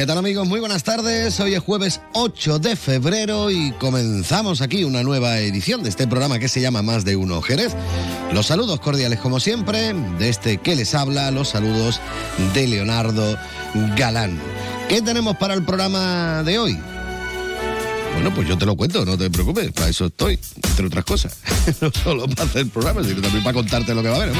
¿Qué tal amigos? Muy buenas tardes. Hoy es jueves 8 de febrero y comenzamos aquí una nueva edición de este programa que se llama Más de Uno Jerez. Los saludos cordiales como siempre de este que les habla, los saludos de Leonardo Galán. ¿Qué tenemos para el programa de hoy? Bueno, pues yo te lo cuento, no te preocupes, para eso estoy, entre otras cosas. no solo para hacer el programa, sino también para contarte lo que va a haber.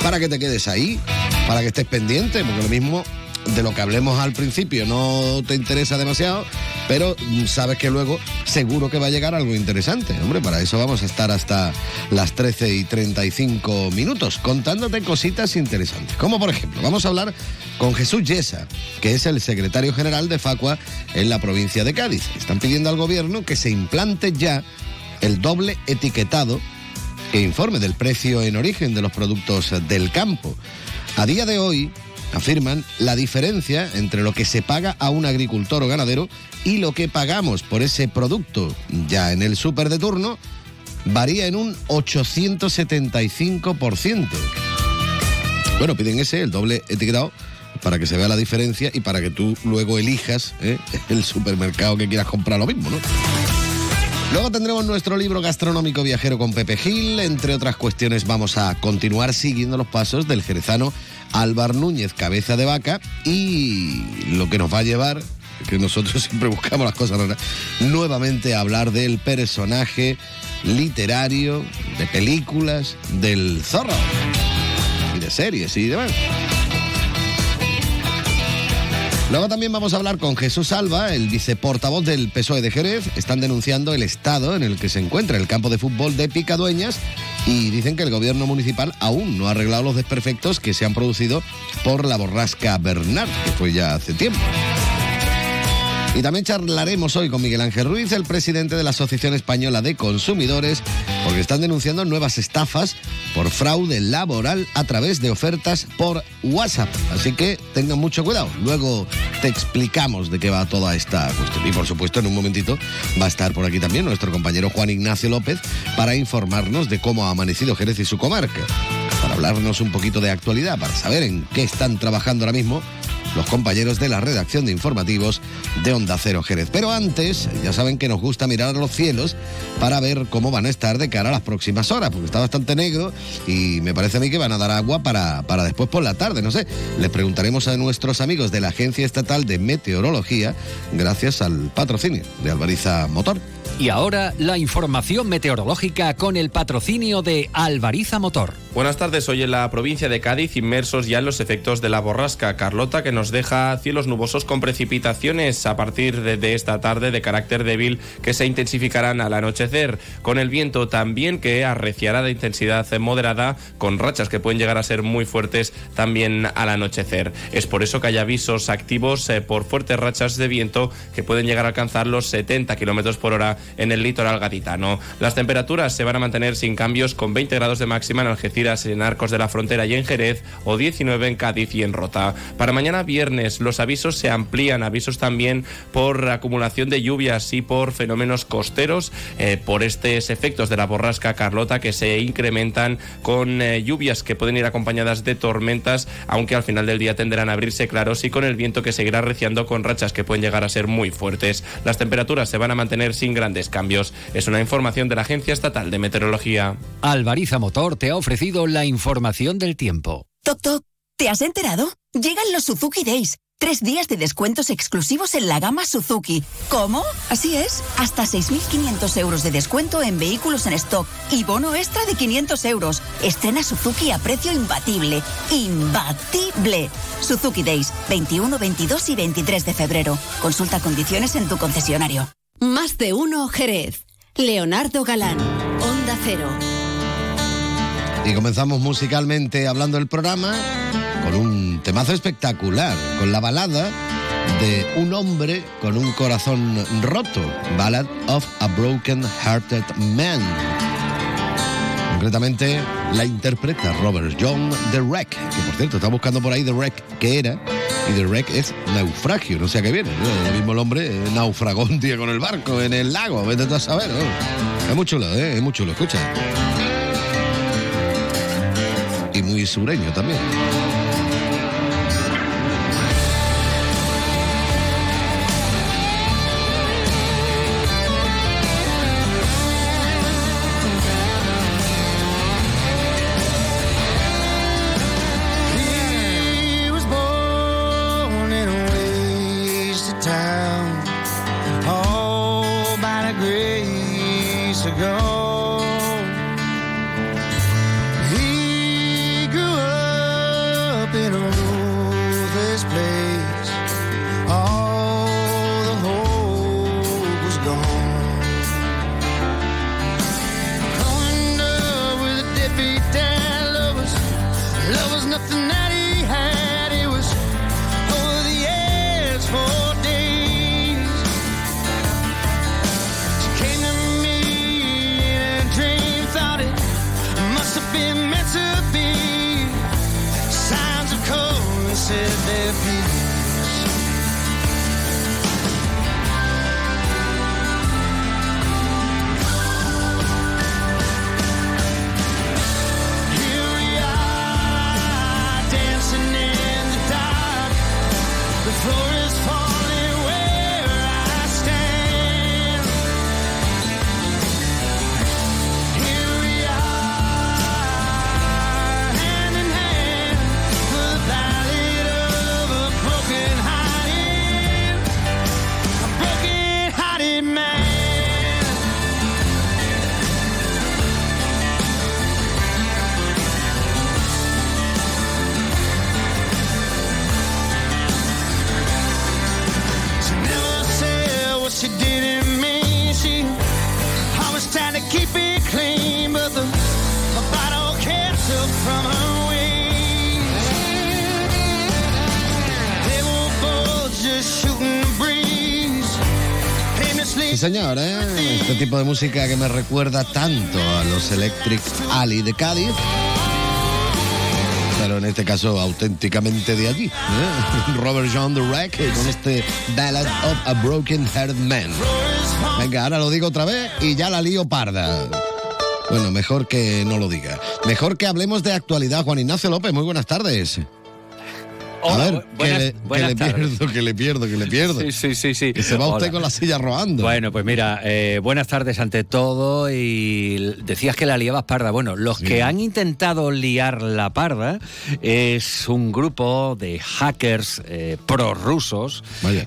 Para que te quedes ahí, para que estés pendiente, porque lo mismo de lo que hablemos al principio no te interesa demasiado, pero sabes que luego seguro que va a llegar algo interesante. Hombre, para eso vamos a estar hasta las 13 y 35 minutos contándote cositas interesantes. Como por ejemplo, vamos a hablar con Jesús Yesa, que es el secretario general de Facua en la provincia de Cádiz. Están pidiendo al gobierno que se implante ya el doble etiquetado que informe del precio en origen de los productos del campo. A día de hoy, afirman, la diferencia entre lo que se paga a un agricultor o ganadero y lo que pagamos por ese producto ya en el súper de turno varía en un 875%. Bueno, piden ese, el doble etiquetado, para que se vea la diferencia y para que tú luego elijas ¿eh? el supermercado que quieras comprar lo mismo, ¿no? Luego tendremos nuestro libro gastronómico viajero con Pepe Gil. Entre otras cuestiones, vamos a continuar siguiendo los pasos del jerezano Álvar Núñez, cabeza de vaca, y lo que nos va a llevar, que nosotros siempre buscamos las cosas raras, nuevamente a hablar del personaje literario, de películas, del zorro, y de series y demás. Luego también vamos a hablar con Jesús Alba, el viceportavoz del PSOE de Jerez. Están denunciando el estado en el que se encuentra el campo de fútbol de Picadueñas y dicen que el gobierno municipal aún no ha arreglado los desperfectos que se han producido por la borrasca Bernard, que fue ya hace tiempo. Y también charlaremos hoy con Miguel Ángel Ruiz, el presidente de la Asociación Española de Consumidores, porque están denunciando nuevas estafas por fraude laboral a través de ofertas por WhatsApp. Así que tengan mucho cuidado. Luego te explicamos de qué va toda esta cuestión. Y por supuesto, en un momentito va a estar por aquí también nuestro compañero Juan Ignacio López para informarnos de cómo ha amanecido Jerez y su comarca. Para hablarnos un poquito de actualidad, para saber en qué están trabajando ahora mismo los compañeros de la redacción de informativos de Onda Cero Jerez. Pero antes, ya saben que nos gusta mirar los cielos para ver cómo van a estar de cara a las próximas horas, porque está bastante negro y me parece a mí que van a dar agua para, para después por la tarde, no sé. Les preguntaremos a nuestros amigos de la Agencia Estatal de Meteorología, gracias al patrocinio de Alvariza Motor. Y ahora la información meteorológica con el patrocinio de Alvariza Motor. Buenas tardes, hoy en la provincia de Cádiz inmersos ya en los efectos de la borrasca Carlota que nos deja cielos nubosos con precipitaciones a partir de, esta tarde de carácter débil que se intensificarán al anochecer, con el viento también que arreciará de intensidad moderada con rachas que pueden llegar a ser muy fuertes también al anochecer. Es por eso que hay avisos activos eh, por fuertes rachas de viento que pueden llegar a alcanzar los 70 kilómetros por hora en el litoral gaditano. Las temperaturas se van a mantener sin cambios con 20 grados de máxima en Algeciras, en Arcos de la Frontera y en Jerez o 19 en Cádiz y en Rota. Para mañana viernes los avisos se amplían, avisos también por acumulación de lluvias y por fenómenos costeros eh, por estos efectos de la borrasca Carlota que se incrementan con eh, lluvias que pueden ir acompañadas de tormentas, aunque al final del día tenderán a abrirse claros y con el viento que seguirá reciando con rachas que pueden llegar a ser muy fuertes. Las temperaturas se van a mantener sin grandes cambios. Es una información de la Agencia Estatal de Meteorología. Alvariza Motor te ha ofrecido la información del tiempo. Toc Toc, ¿te has enterado? Llegan los Suzuki Days. Tres días de descuentos exclusivos en la gama Suzuki. ¿Cómo? Así es. Hasta 6.500 euros de descuento en vehículos en stock y bono extra de 500 euros. Estrena Suzuki a precio imbatible. ¡Imbatible! Suzuki Days, 21, 22 y 23 de febrero. Consulta condiciones en tu concesionario. Más de uno Jerez. Leonardo Galán, Onda Cero. Y comenzamos musicalmente hablando del programa con un temazo espectacular, con la balada de un hombre con un corazón roto, Ballad of a Broken Hearted Man. Concretamente la interpreta Robert John The Wreck, que por cierto está buscando por ahí The Wreck, que era, y The Wreck es naufragio, no sé a qué viene. ¿no? El mismo el hombre eh, naufragó un día con el barco en el lago, vete a saber. ¿no? Es muy chulo, ¿eh? es muy chulo, escucha. Y muy sureño también. Señor, ¿eh? Este tipo de música que me recuerda tanto a los Electric Alley de Cádiz. Pero en este caso auténticamente de allí. ¿eh? Robert John Wreck con este Ballad of a Broken Hearted Man. Venga, ahora lo digo otra vez y ya la lío parda. Bueno, mejor que no lo diga. Mejor que hablemos de actualidad. Juan Ignacio López, muy buenas tardes. A ver, que, buenas- le, que buenas le pierdo, que le pierdo, que le pierdo. Sí, sí, sí, sí. Que se va usted con la silla rodando. Bueno, pues mira, eh, buenas tardes ante todo y decías que la liabas parda. Bueno, los Sí. que han intentado liar la parda es un grupo de hackers eh, prorrusos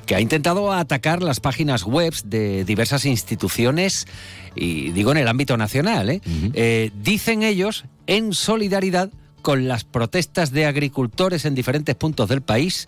que ha intentado atacar las páginas web de diversas instituciones y digo en el ámbito nacional. ¿eh? Eh, dicen ellos en solidaridad con las protestas de agricultores en diferentes puntos del país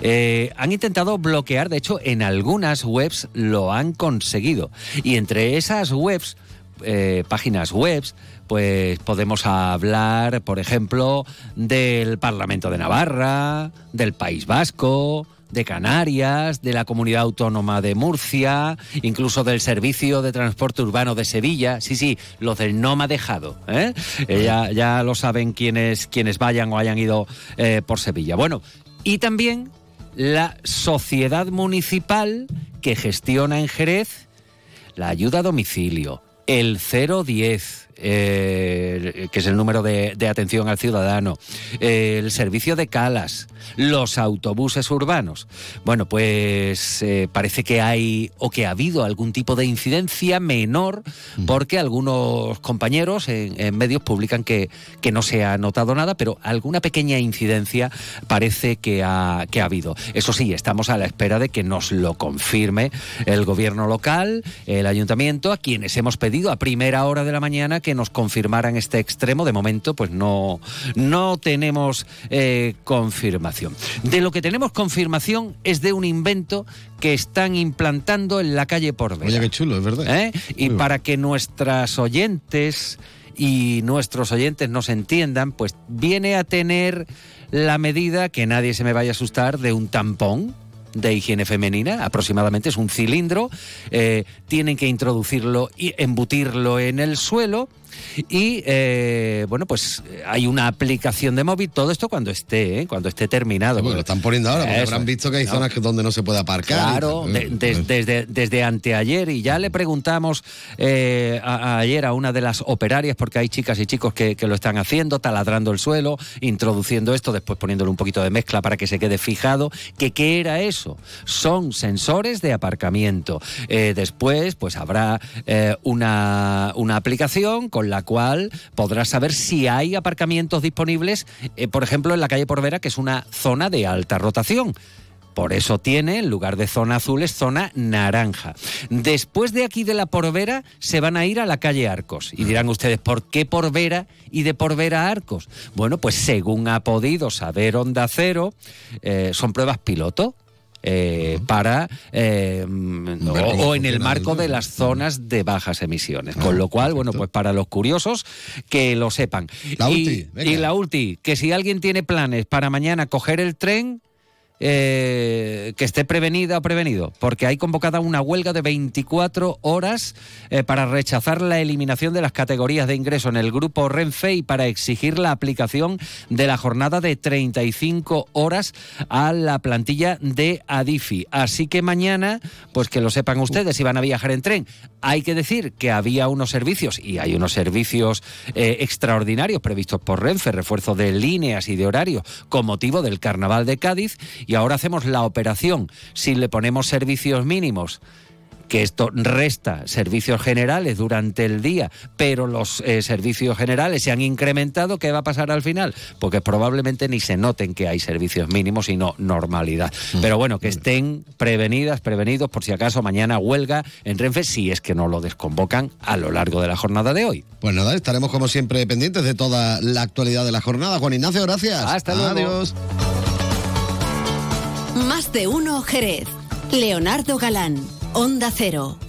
eh, han intentado bloquear, de hecho, en algunas webs lo han conseguido. Y entre esas webs, eh, páginas webs, pues podemos hablar, por ejemplo, del Parlamento de Navarra, del País Vasco, de Canarias, de la Comunidad Autónoma de Murcia, incluso del Servicio de Transporte Urbano de Sevilla. Sí, sí, los del no me ha dejado. ¿eh? Eh, ya, ya lo saben quienes, quienes vayan o hayan ido eh, por Sevilla. Bueno, y también la sociedad municipal que gestiona en Jerez la ayuda a domicilio, el 010, eh, que es el número de, de atención al ciudadano, eh, el servicio de calas, los autobuses urbanos. Bueno, pues eh, parece que hay o que ha habido algún tipo de incidencia menor porque algunos compañeros en, en medios publican que, que no se ha notado nada, pero alguna pequeña incidencia parece que ha, que ha habido. Eso sí, estamos a la espera de que nos lo confirme el gobierno local, el ayuntamiento, a quienes hemos pedido a primera hora de la mañana que nos confirmaran este extremo. De momento, pues no, no tenemos eh, confirmación. De lo que tenemos confirmación es de un invento que están implantando en la calle por Oye, qué chulo, es verdad. ¿Eh? Y Muy para que nuestras oyentes y nuestros oyentes nos entiendan, pues viene a tener la medida, que nadie se me vaya a asustar, de un tampón. de higiene femenina, aproximadamente es un cilindro, eh, tienen que introducirlo y embutirlo en el suelo y eh, bueno, pues hay una aplicación de móvil, todo esto cuando esté, ¿eh? cuando esté terminado. Sí, porque lo están poniendo ahora, porque Eso. habrán visto que hay No. zonas donde no se puede aparcar. Claro, y- de- de- desde, desde anteayer y ya le preguntamos eh, a- a ayer a una de las operarias, porque hay chicas y chicos que, que lo están haciendo, taladrando el suelo, introduciendo esto, después poniéndole un poquito de mezcla para que se quede fijado, que qué era eso. Son sensores de aparcamiento. Eh, después, pues habrá eh, una, una aplicación con la cual podrás saber si hay aparcamientos disponibles, eh, por ejemplo, en la calle Porvera, que es una zona de alta rotación. Por eso tiene, en lugar de zona azul, es zona naranja. Después de aquí de la Porvera, se van a ir a la calle Arcos. Y dirán ustedes, ¿por qué Porvera y de Porvera a Arcos? Bueno, pues según ha podido saber Onda Cero, eh, son pruebas piloto. Eh, para eh, o, en el marco de las zonas de bajas emisiones. Con lo cual, bueno, pues para los curiosos que lo sepan. La y, ulti, y la ulti, que si alguien tiene planes para mañana coger el tren, eh, que esté prevenida o prevenido, porque hay convocada una huelga de 24 horas eh, para rechazar la eliminación de las categorías de ingreso en el grupo Renfe y para exigir la aplicación de la jornada de 35 horas a la plantilla de Adifi. Así que mañana, pues que lo sepan ustedes, si van a viajar en tren, hay que decir que había unos servicios y hay unos servicios eh, extraordinarios previstos por Renfe, refuerzo de líneas y de horarios con motivo del Carnaval de Cádiz ahora hacemos la operación. Si le ponemos servicios mínimos, que esto resta servicios generales durante el día, pero los eh, servicios generales se han incrementado, ¿qué va a pasar al final? Porque probablemente ni se noten que hay servicios mínimos, sino normalidad. Pero bueno, que estén prevenidas, prevenidos, por si acaso mañana huelga en Renfe, si es que no lo desconvocan a lo largo de la jornada de hoy. Pues nada, estaremos como siempre pendientes de toda la actualidad de la jornada. Juan Ignacio, gracias. Hasta luego. Adiós. Más de uno Jerez. Leonardo Galán, Onda Cero.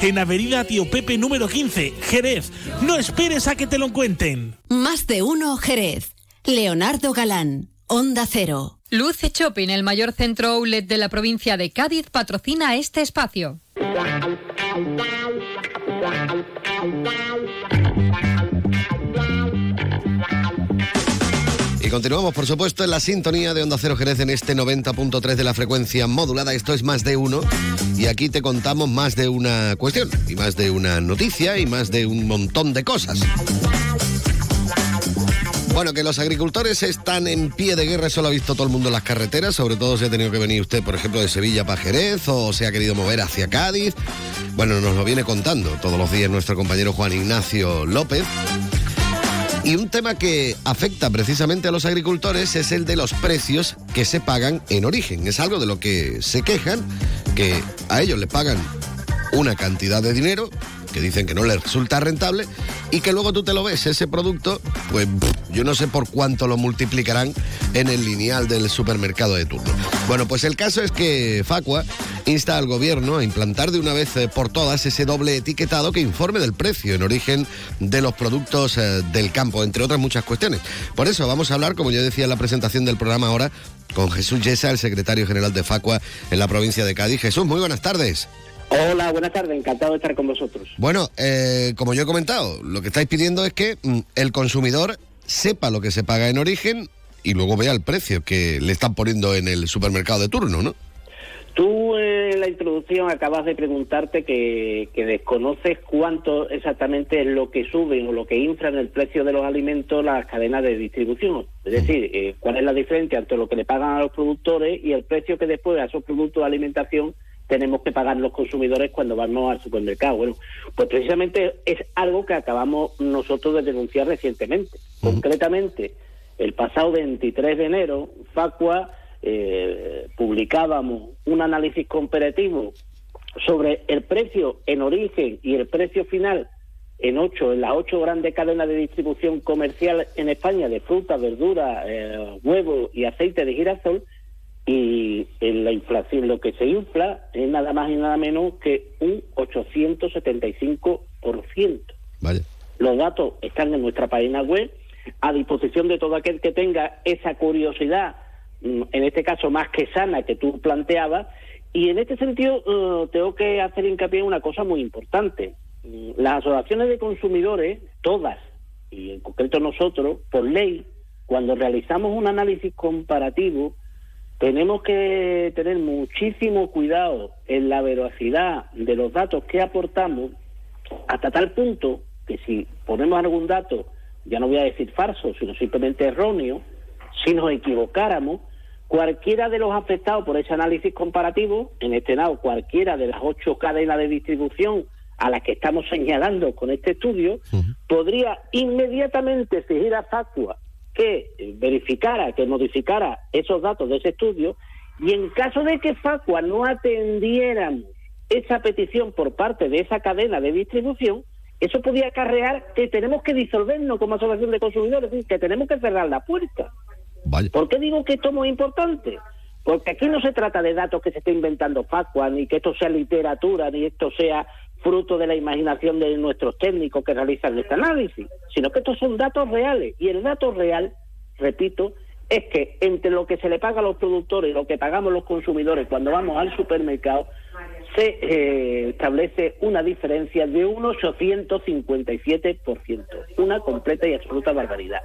en Avenida Tío Pepe número 15, Jerez. No esperes a que te lo cuenten. Más de uno Jerez. Leonardo Galán, Onda Cero. Luce Shopping, el mayor centro outlet de la provincia de Cádiz, patrocina este espacio. Continuamos, por supuesto, en la sintonía de Onda Cero Jerez en este 90.3 de la frecuencia modulada. Esto es más de uno. Y aquí te contamos más de una cuestión, y más de una noticia, y más de un montón de cosas. Bueno, que los agricultores están en pie de guerra, eso lo ha visto todo el mundo en las carreteras, sobre todo si ha tenido que venir usted, por ejemplo, de Sevilla para Jerez o se ha querido mover hacia Cádiz. Bueno, nos lo viene contando todos los días nuestro compañero Juan Ignacio López. Y un tema que afecta precisamente a los agricultores es el de los precios que se pagan en origen. Es algo de lo que se quejan, que a ellos les pagan una cantidad de dinero que dicen que no les resulta rentable y que luego tú te lo ves, ese producto, pues yo no sé por cuánto lo multiplicarán en el lineal del supermercado de turno. Bueno, pues el caso es que Facua insta al gobierno a implantar de una vez eh, por todas ese doble etiquetado que informe del precio en origen de los productos eh, del campo, entre otras muchas cuestiones. Por eso vamos a hablar, como yo decía en la presentación del programa ahora, con Jesús Yesa, el secretario general de Facua en la provincia de Cádiz. Jesús, muy buenas tardes. Hola, buenas tardes, encantado de estar con vosotros. Bueno, eh, como yo he comentado, lo que estáis pidiendo es que mm, el consumidor sepa lo que se paga en origen y luego vea el precio que le están poniendo en el supermercado de turno, ¿no? Tú eh, en la introducción acabas de preguntarte que, que desconoces cuánto exactamente es lo que suben o lo que inflan el precio de los alimentos las cadenas de distribución. Es decir, eh, cuál es la diferencia entre lo que le pagan a los productores y el precio que después a esos productos de alimentación tenemos que pagar los consumidores cuando vamos al supermercado. Bueno, pues precisamente es algo que acabamos nosotros de denunciar recientemente. Concretamente, el pasado 23 de enero, Facua eh, publicábamos un análisis comparativo sobre el precio en origen y el precio final en ocho, en las ocho grandes cadenas de distribución comercial en España de fruta, verdura, eh, huevo y aceite de girasol, y en la inflación lo que se infla es nada más y nada menos que un 875%. Vaya. Los datos están en nuestra página web a disposición de todo aquel que tenga esa curiosidad, mm, en este caso más que sana que tú planteabas, y en este sentido eh, tengo que hacer hincapié en una cosa muy importante. Mm, Las asociaciones de consumidores, todas, y en concreto nosotros, por ley, cuando realizamos un análisis comparativo, tenemos que tener muchísimo cuidado en la veracidad de los datos que aportamos, hasta tal punto que si ponemos algún dato, ya no voy a decir falso, sino simplemente erróneo, si nos equivocáramos, cualquiera de los afectados por ese análisis comparativo, en este lado cualquiera de las ocho cadenas de distribución a las que estamos señalando con este estudio, podría inmediatamente exigir a Facua que eh, verificara, que modificara esos datos de ese estudio, y en caso de que Facua no atendiéramos esa petición por parte de esa cadena de distribución, eso podría acarrear que tenemos que disolvernos como asociación de consumidores, que tenemos que cerrar la puerta. Vaya. ¿Por qué digo que esto es muy importante? Porque aquí no se trata de datos que se esté inventando Facua, ni que esto sea literatura, ni esto sea fruto de la imaginación de nuestros técnicos que realizan este análisis, sino que estos son datos reales. Y el dato real, repito, es que entre lo que se le paga a los productores y lo que pagamos los consumidores cuando vamos al supermercado, se eh, establece una diferencia de un 857%, una completa y absoluta barbaridad.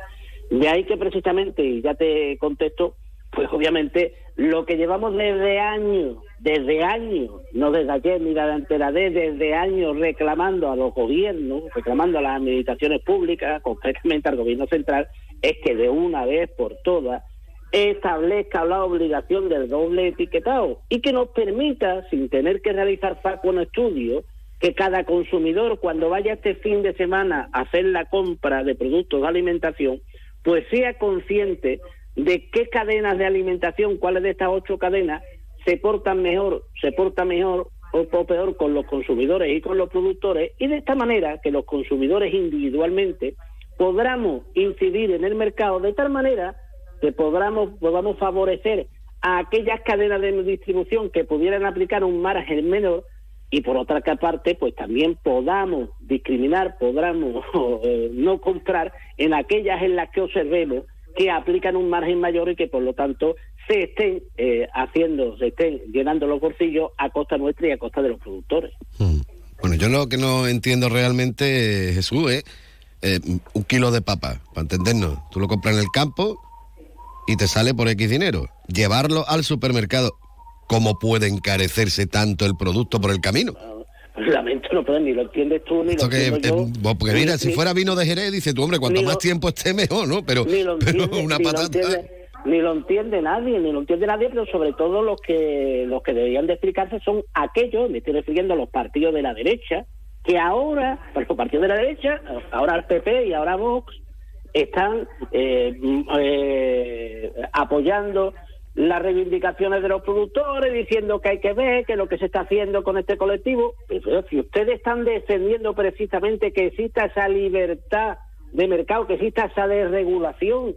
De ahí que precisamente, y ya te contesto, pues obviamente lo que llevamos desde años, desde años, no desde ayer ni delante de desde años reclamando a los gobiernos, reclamando a las administraciones públicas, concretamente al gobierno central, es que de una vez por todas establezca la obligación del doble etiquetado y que nos permita, sin tener que realizar FACO en estudio, que cada consumidor cuando vaya este fin de semana a hacer la compra de productos de alimentación, pues sea consciente de qué cadenas de alimentación, cuáles de estas ocho cadenas se portan mejor, se porta mejor o, peor con los consumidores y con los productores, y de esta manera que los consumidores individualmente podamos incidir en el mercado de tal manera que podamos, podamos favorecer a aquellas cadenas de distribución que pudieran aplicar un margen menor y por otra parte pues también podamos discriminar, podamos eh, no comprar en aquellas en las que observemos que aplican un margen mayor y que por lo tanto se estén eh, haciendo, se estén llenando los bolsillos a costa nuestra y a costa de los productores. Mm. Bueno, yo lo que no entiendo realmente, Jesús, es eh, un kilo de papa, para entendernos. Tú lo compras en el campo y te sale por X dinero. Llevarlo al supermercado, ¿cómo puede encarecerse tanto el producto por el camino? Lamento, no puedo, ni lo entiendes tú, ni Esto lo que, entiendo yo. eh, vos- porque ni- mira, si fuera vino de Jerez, dice tú, hombre, cuanto más lo- tiempo esté mejor, ¿no? Pero, ni lo pero entiende, una ni lo patata... entiende- ni lo entiende nadie, ni lo entiende nadie, pero sobre todo los que los que deberían de explicarse son aquellos, me estoy refiriendo a los partidos de la derecha, que ahora, pues los partidos de la derecha, ahora el PP y ahora Vox, están eh, mm, eh, apoyando las reivindicaciones de los productores, diciendo que hay que ver que lo que se está haciendo con este colectivo, pero si ustedes están defendiendo precisamente que exista esa libertad de mercado, que exista esa desregulación,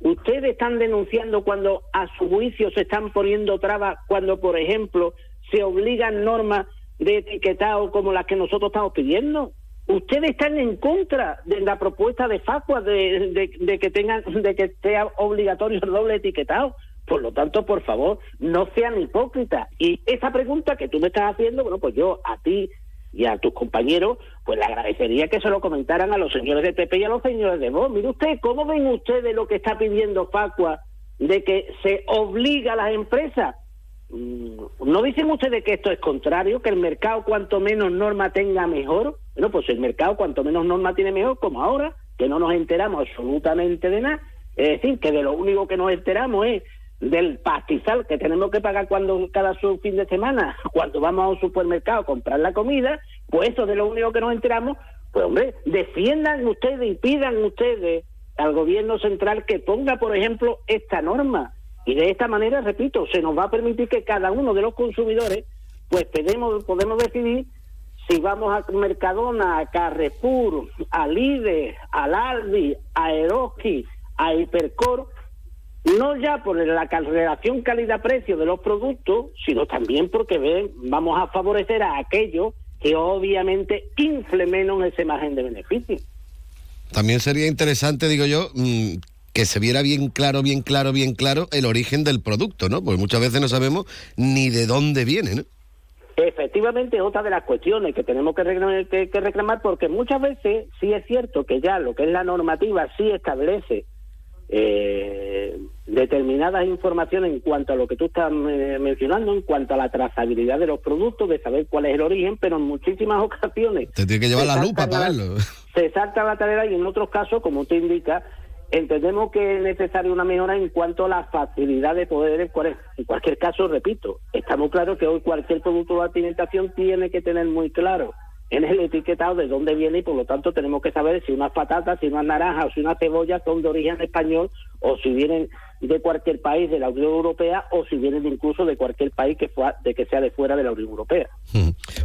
ustedes están denunciando cuando a su juicio se están poniendo trabas, cuando por ejemplo se obligan normas de etiquetado como las que nosotros estamos pidiendo. Ustedes están en contra de la propuesta de Facua de que tengan, de que sea obligatorio el doble etiquetado. Por lo tanto, por favor, no sean hipócritas. Y esa pregunta que tú me estás haciendo, bueno, pues yo a ti y a tus compañeros, pues le agradecería que se lo comentaran a los señores de PP y a los señores de Vox. Mire usted, ¿cómo ven ustedes lo que está pidiendo Facua de que se obliga a las empresas? Mm, ¿No dicen ustedes que esto es contrario, que el mercado cuanto menos norma tenga mejor? Bueno, pues el mercado cuanto menos norma tiene mejor, como ahora, que no nos enteramos absolutamente de nada. Es decir, que de lo único que nos enteramos es del pastizal que tenemos que pagar cuando cada su fin de semana, cuando vamos a un supermercado a comprar la comida, pues eso de lo único que nos enteramos, pues hombre, defiendan ustedes y pidan ustedes al gobierno central que ponga, por ejemplo, esta norma. Y de esta manera, repito, se nos va a permitir que cada uno de los consumidores, pues podemos, podemos decidir si vamos a Mercadona, a Carrefour, a Lidl, al Aldi, a Eroski, a Hipercor, no ya por la relación calidad-precio de los productos, sino también porque ven, vamos a favorecer a aquellos que obviamente infle menos ese margen de beneficio. También sería interesante, digo yo, mm, que se viera bien claro, bien claro, bien claro el origen del producto, ¿no? Porque muchas veces no sabemos ni de dónde viene, ¿no? Efectivamente, otra de las cuestiones que tenemos que reclamar, que, que reclamar, porque muchas veces sí es cierto que ya lo que es la normativa sí establece eh, determinadas informaciones en cuanto a lo que tú estás eh, mencionando, en cuanto a la trazabilidad de los productos, de saber cuál es el origen, pero en muchísimas ocasiones... Te tiene que llevar la lupa para verlo. Se salta la tarea y en otros casos, como usted indica, entendemos que es necesaria una mejora en cuanto a la facilidad de poder, en cualquier caso, repito, estamos claros que hoy cualquier producto de alimentación tiene que tener muy claro en el etiquetado de dónde viene y por lo tanto tenemos que saber si unas patatas, si unas naranjas o si unas cebollas son de origen español o si vienen de cualquier país de la Unión Europea o si vienen incluso de cualquier país que, sea de fuera de la Unión Europea.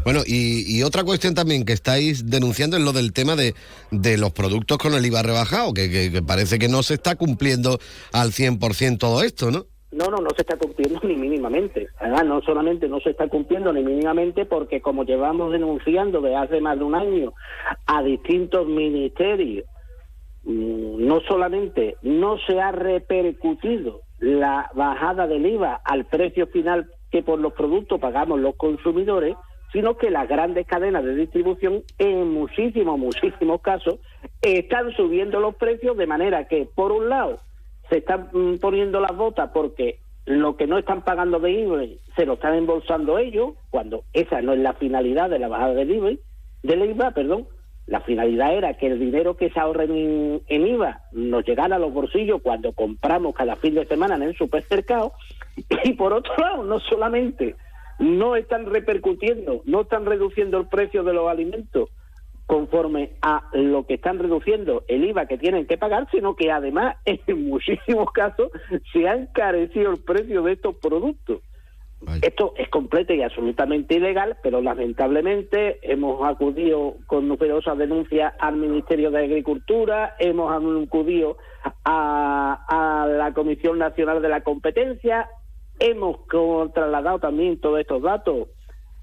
Bueno, y, otra cuestión también que estáis denunciando es lo del tema de, de los productos con el IVA rebajado, que, que parece que no se está cumpliendo al 100% todo esto, ¿no? No, no, no se está cumpliendo ni mínimamente. Además, no solamente no se está cumpliendo ni mínimamente porque como llevamos denunciando desde hace más de un año a distintos ministerios, mm, no solamente no se ha repercutido la bajada del IVA al precio final que por los productos pagamos los consumidores, sino que las grandes cadenas de distribución en muchísimos, muchísimos casos están subiendo los precios de manera que, por un lado, se están mm, poniendo las botas porque lo que no están pagando de IVA se lo están embolsando ellos, cuando esa no es la finalidad de la bajada del IVA, del IVA, perdón. La finalidad era que el dinero que se ahorre en, IVA nos llegara a los bolsillos cuando compramos cada fin de semana en el supermercado. Y por otro lado, no solamente no están repercutiendo, no están reduciendo el precio de los alimentos, conforme a lo que están reduciendo el IVA que tienen que pagar, sino que además en muchísimos casos se ha encarecido el precio de estos productos. Esto es completo y absolutamente ilegal, pero lamentablemente hemos acudido con numerosas denuncias al Ministerio de Agricultura, hemos acudido a, a la Comisión Nacional de la Competencia, hemos trasladado también todos estos datos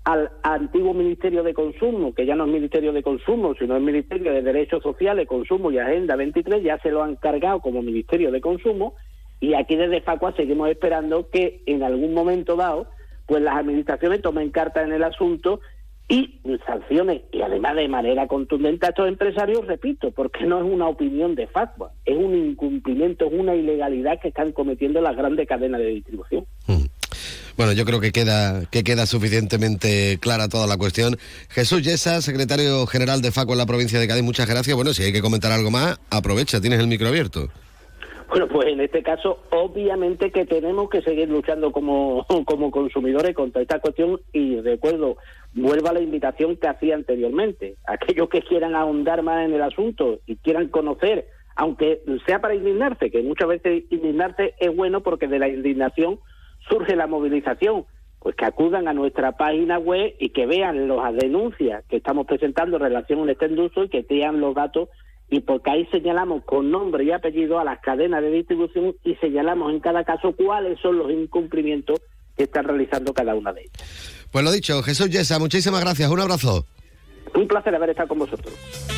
al antiguo Ministerio de Consumo, que ya no es Ministerio de Consumo, sino es Ministerio de Derechos Sociales, Consumo y Agenda 23, ya se lo han cargado como Ministerio de Consumo, y aquí desde Facua seguimos esperando que en algún momento dado, pues las administraciones tomen carta en el asunto y sanciones, y además de manera contundente a estos empresarios, repito, porque no es una opinión de Facua, es un incumplimiento, es una ilegalidad que están cometiendo las grandes cadenas de distribución. Mm. Bueno, yo creo que queda, que queda suficientemente clara toda la cuestión. Jesús Yesa, secretario general de FACO en la provincia de Cádiz, muchas gracias. Bueno, si hay que comentar algo más, aprovecha, tienes el micro abierto. Bueno, pues en este caso, obviamente que tenemos que seguir luchando como, como consumidores contra esta cuestión y recuerdo, vuelva a la invitación que hacía anteriormente. Aquellos que quieran ahondar más en el asunto y quieran conocer, aunque sea para indignarse, que muchas veces indignarse es bueno porque de la indignación surge la movilización? Pues que acudan a nuestra página web y que vean las denuncias que estamos presentando en relación a este induso y que tengan los datos y porque ahí señalamos con nombre y apellido a las cadenas de distribución y señalamos en cada caso cuáles son los incumplimientos que están realizando cada una de ellas. Pues lo dicho, Jesús Yesa, muchísimas gracias, un abrazo. Un placer haber estado con vosotros.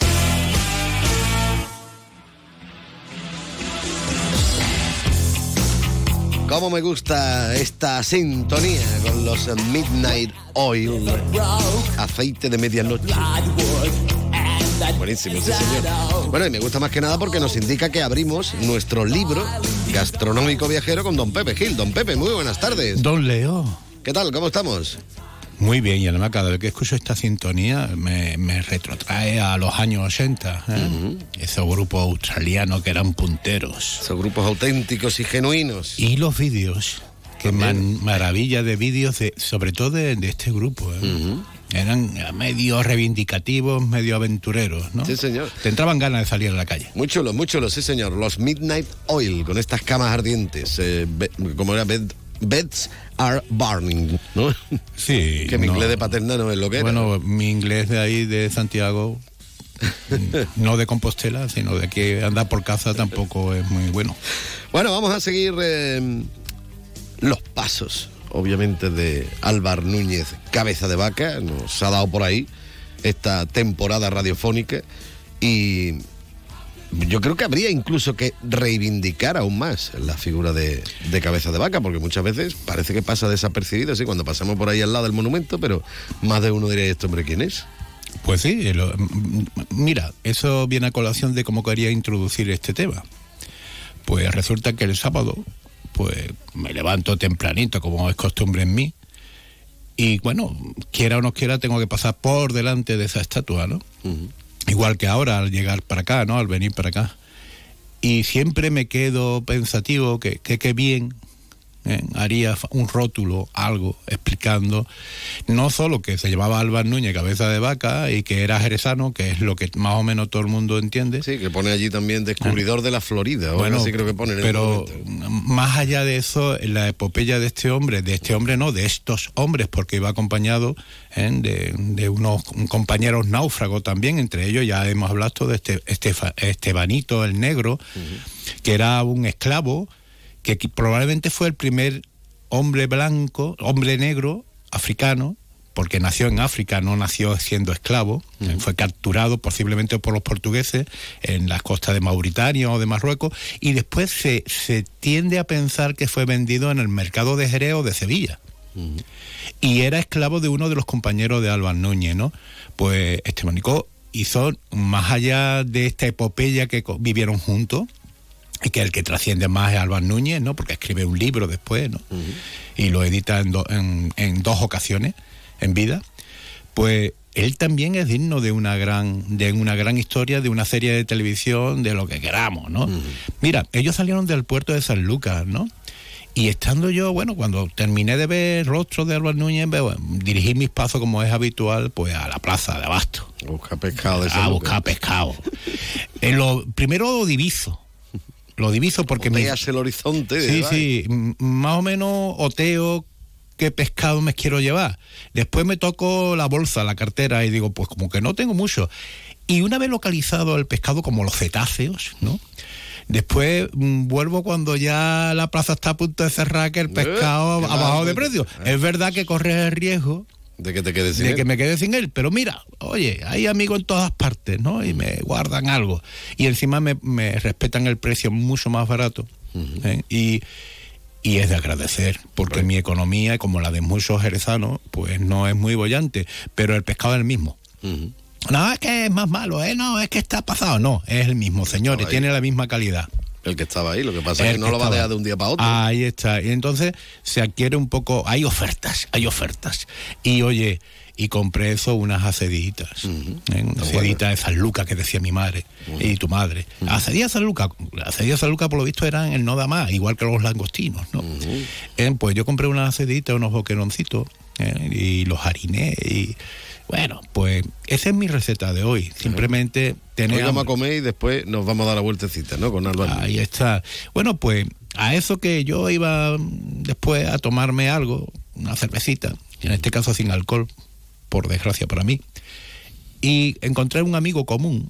Cómo me gusta esta sintonía con los Midnight Oil, aceite de medianoche. Buenísimo, sí señor. Bueno, y me gusta más que nada porque nos indica que abrimos nuestro libro gastronómico viajero con Don Pepe Gil. Don Pepe, muy buenas tardes. Don Leo. ¿Qué tal? ¿Cómo estamos? Muy bien, y además cada vez que escucho esta sintonía me, me retrotrae a los años 80. ¿eh? Esos grupos australianos que eran punteros. Esos grupos auténticos y genuinos. Y los vídeos, que man- maravilla de vídeos, de, sobre todo de, de este grupo. ¿eh? Eran medio reivindicativos, medio aventureros, ¿no? Sí, señor. Te entraban ganas de salir a la calle. Muy chulos, muy chulos, sí señor. Los Midnight Oil, con estas camas ardientes. eh, como era bed- Beds are burning, ¿no? Sí. que mi no- inglés de paterna no es lo que era. Bueno, mi inglés de ahí, de Santiago, no de Compostela, sino de que andar por casa tampoco es muy bueno. Bueno, vamos a seguir eh, los pasos, obviamente, de Álvar Núñez, cabeza de vaca. Nos ha dado por ahí esta temporada radiofónica y yo creo que habría incluso que reivindicar aún más la figura de, de cabeza de vaca, porque muchas veces parece que pasa desapercibido, así cuando pasamos por ahí al lado del monumento, pero más de uno diría, ¿este hombre quién es? Pues sí, lo- m- mira, eso viene a colación de cómo quería introducir este tema. Pues resulta que el sábado, pues me levanto tempranito, como es costumbre en mí, y bueno, quiera o no quiera, tengo que pasar por delante de esa estatua, ¿no? Igual que ahora al llegar para acá, ¿no? Al venir para acá. Y siempre me quedo pensativo que qué bien ¿eh? haría un rótulo, algo, explicando no solo que se llamaba Álvaro Núñez, cabeza de vaca, y que era jerezano, que es lo que más o menos todo el mundo entiende. Sí, que pone allí también descubridor de la Florida, Bueno, así creo que pone pero más allá de eso, la epopeya de este hombre, de este hombre no, de estos hombres, porque iba acompañado ¿eh? de, de unos compañeros náufragos también, entre ellos ya hemos hablado de este, Estefa- Estebanito el Negro, que era un esclavo, que probablemente fue el primer hombre blanco, hombre negro, africano, porque nació en África, no nació siendo esclavo, fue capturado posiblemente por los portugueses en las costas de Mauritania o de Marruecos, y después se, se tiende a pensar que fue vendido en el mercado de Jerez o de Sevilla. Y era esclavo de uno de los compañeros de Álvaro Núñez, ¿no? Pues Estebanicó hizo, más allá de esta epopeya que vivieron juntos, que el que trasciende más es Álvaro Núñez, ¿no? Porque escribe un libro después, ¿no? Y lo edita en, do- en- en dos ocasiones en vida. Pues él también es digno de una gran, de una gran historia, de una serie de televisión, de lo que queramos, ¿no? Mira, ellos salieron del puerto de San Lucas, ¿no? Y estando yo, bueno, cuando terminé de ver rostro de Álvaro Núñez, veo, dirigí mis pasos como es habitual, pues a la plaza de Abasto. Buscar pescado de A San buscar pescado. En lo, primero diviso. Lo diviso porque me, Veas el horizonte. Sí, sí, más o menos oteo qué pescado me quiero llevar. Después me toco la bolsa, la cartera y digo, pues como que no tengo mucho. Y una vez localizado el pescado como los cetáceos, ¿no? Después mm, vuelvo cuando ya la plaza está a punto de cerrar que el pescado qué ha bajado de precio. Es verdad que corres el riesgo De que te quedes sin de él. que me quede sin él. Pero mira, oye, hay amigos en todas partes, ¿no? Y me guardan algo. Y encima me, me respetan el precio mucho más barato. ¿eh? Y, y es de agradecer, porque mi economía, como la de muchos jerezanos, pues no es muy bollante, pero el pescado es el mismo. No, es que es más malo, ¿eh? No, es que está pasado. No, es el mismo, señores, tiene la misma calidad. El que estaba ahí, lo que pasa es que no que lo va a dejar de un día para otro. Ahí está. Y entonces se adquiere un poco. Hay ofertas, hay ofertas. Y oye, y compré eso, unas aceditas. ¿eh? Una acedita de San Lucas que decía mi madre y tu madre. Acedía de San Lucas, acedía de San Lucas por lo visto eran el no da más, igual que los langostinos, ¿no? Eh, pues yo compré unas aceditas, unos boqueroncitos ¿eh? y los hariné y. Bueno, pues esa es mi receta de hoy. Simplemente tener. Hoy vamos a comer y después nos vamos a dar la vueltecita, ¿no? Con Álvaro. Ahí está. Bueno, pues a eso que yo iba después a tomarme algo, una cervecita, en este caso sin alcohol, por desgracia para mí, y encontré un amigo común.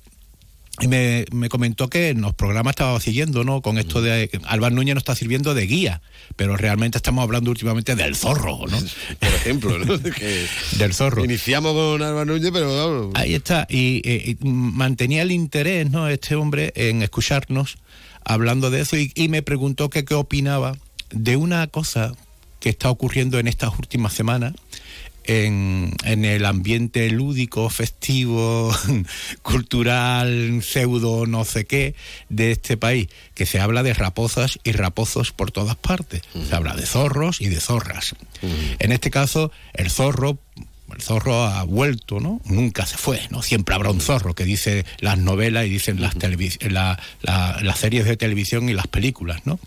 Y me, me comentó que en los programas estaba siguiendo, ¿no? Con esto de que Álvaro Núñez nos está sirviendo de guía, pero realmente estamos hablando últimamente del zorro, ¿no? Por ejemplo, ¿no? Que del zorro. iniciamos con Álvaro Núñez, pero Ahí está. Y, eh, y mantenía el interés, ¿no? Este hombre en escucharnos hablando de eso y, y me preguntó que qué opinaba de una cosa que está ocurriendo en estas últimas semanas en, en el ambiente lúdico, festivo, cultural, pseudo, no sé qué, de este país, que se habla de raposas y rapozos por todas partes. Se habla de zorros y de zorras. En este caso, el zorro el zorro ha vuelto, ¿no? Nunca se fue, ¿no? Siempre habrá un zorro que dice las novelas y dicen las, la, las series de televisión y las películas, ¿no?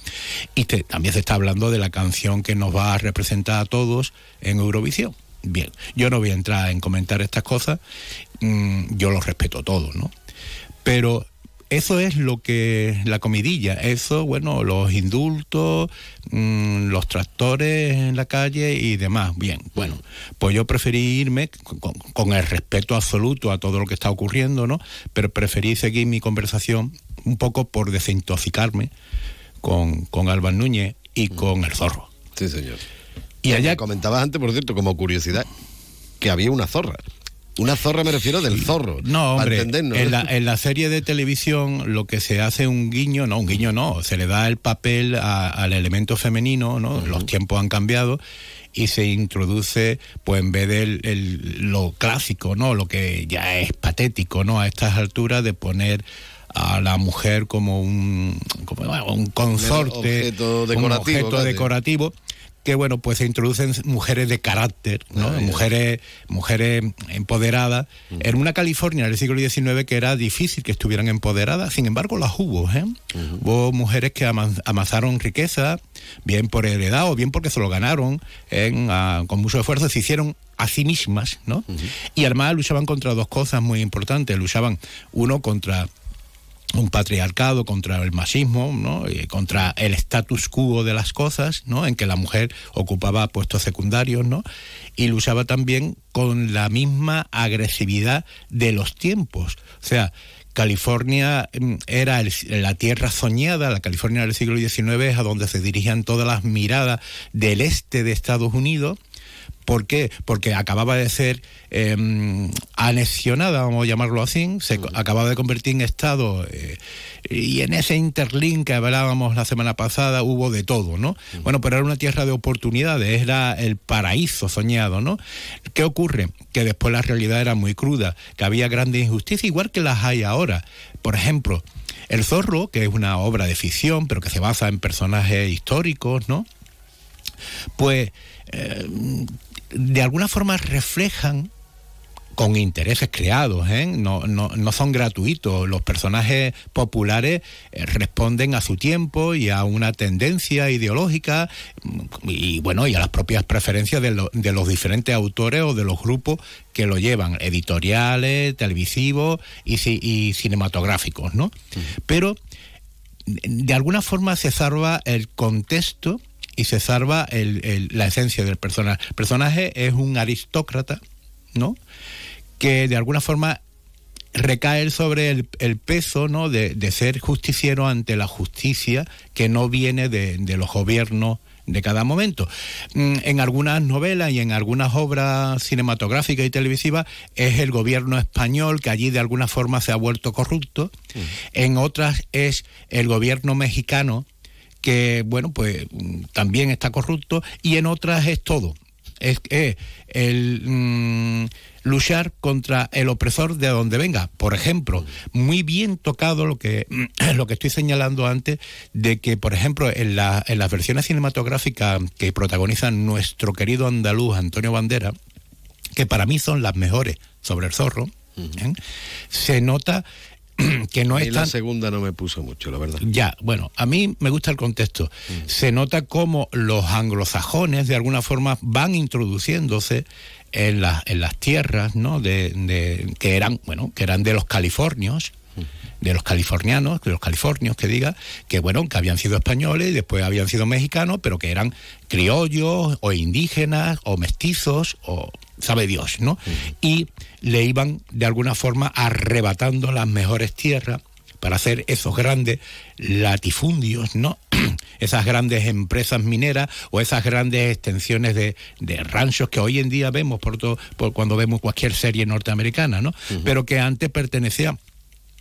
Y también se está hablando de la canción que nos va a representar a todos en Eurovisión. Bien, yo no voy a entrar en comentar estas cosas, mm, yo lo respeto todo, ¿no? Pero eso es lo que la comidilla, eso, bueno, los indultos, mm, los tractores en la calle y demás. Bien, bueno, pues yo preferí irme con, el respeto absoluto a todo lo que está ocurriendo, ¿no? Pero preferí seguir mi conversación un poco por desintoxicarme con, con Alban Núñez y mm. con el zorro. Sí, señor. Y allá comentabas antes, por cierto, como curiosidad, que había una zorra. Una zorra me refiero del zorro. No, hombre, en la, en la, serie de televisión lo que se hace un guiño, no, un guiño no, se le da el papel al elemento femenino, ¿no? Los tiempos han cambiado y se introduce, pues en vez de lo clásico, ¿no? Lo que ya es patético, ¿no? A estas alturas de poner a la mujer como un, como, un consorte, objeto decorativo, un objeto decorativo que bueno, pues se introducen mujeres de carácter, ¿no? Ah, mujeres, mujeres empoderadas, en una California del siglo XIX que era difícil que estuvieran empoderadas, sin embargo las hubo, ¿eh? Hubo mujeres que amasaron riqueza, bien por heredad o bien porque se lo ganaron con mucho esfuerzo, se hicieron a sí mismas, ¿no? Y además luchaban contra dos cosas muy importantes, luchaban uno contra un patriarcado contra el machismo, ¿no? Y contra el status quo de las cosas, ¿no? en que la mujer ocupaba puestos secundarios, ¿no? y luchaba también con la misma agresividad de los tiempos. O sea, California mm, era la tierra soñada, la California del siglo XIX es a donde se dirigían todas las miradas del este de Estados Unidos, ¿Por qué? Porque acababa de ser em, anexionada, vamos a llamarlo así, se acababa de convertir en Estado eh, y en ese interlink que hablábamos la semana pasada hubo de todo, ¿no? Bueno, pero era una tierra de oportunidades, era el paraíso soñado, ¿no? ¿Qué ocurre? Que después la realidad era muy cruda, que había grandes injusticias, igual que las hay ahora. Por ejemplo, El Zorro, que es una obra de ficción, pero que se basa en personajes históricos, ¿no? Pues eh, de alguna forma reflejan con intereses creados, ¿eh? no, no, no, son gratuitos. Los personajes populares eh, responden a su tiempo y a una tendencia ideológica mm, y bueno, y a las propias preferencias de, de los diferentes autores o de los grupos que lo llevan, editoriales, televisivos y, y cinematográficos, ¿no? Pero de alguna forma se salva el contexto y se salva la esencia del personaje. El personaje es un aristócrata, ¿no? Que de alguna forma recae sobre el, peso ¿no? De, ser justiciero ante la justicia que no viene de, los gobiernos de cada momento. Mm, en algunas novelas y en algunas obras cinematográficas y televisivas es el gobierno español que allí de alguna forma se ha vuelto corrupto. En otras es el gobierno mexicano que, bueno, pues también está corrupto, y en otras es todo. Es, el mm, luchar contra el opresor de donde venga. Por ejemplo, muy bien tocado lo que, lo que estoy señalando antes, de que, por ejemplo, en, la, en las versiones cinematográficas que protagonizan nuestro querido andaluz Antonio Bandera, que para mí son las mejores sobre el zorro, ¿eh? se nota que no es la segunda no me puso mucho, la verdad. Ya, bueno, a mí me gusta el contexto. Mm. Se nota cómo los anglosajones de alguna forma van introduciéndose en, en las tierras, ¿no? De, que eran, bueno, que eran de los californios, de los californianos, de los californios que diga, que bueno, que habían sido españoles y después habían sido mexicanos, pero que eran criollos o indígenas o mestizos o sabe Dios, ¿no? Y le iban de alguna forma arrebatando las mejores tierras para hacer esos grandes latifundios, ¿no? esas grandes empresas mineras o esas grandes extensiones de, ranchos que hoy en día vemos por todo, por cuando vemos cualquier serie norteamericana, ¿no? Pero que antes pertenecían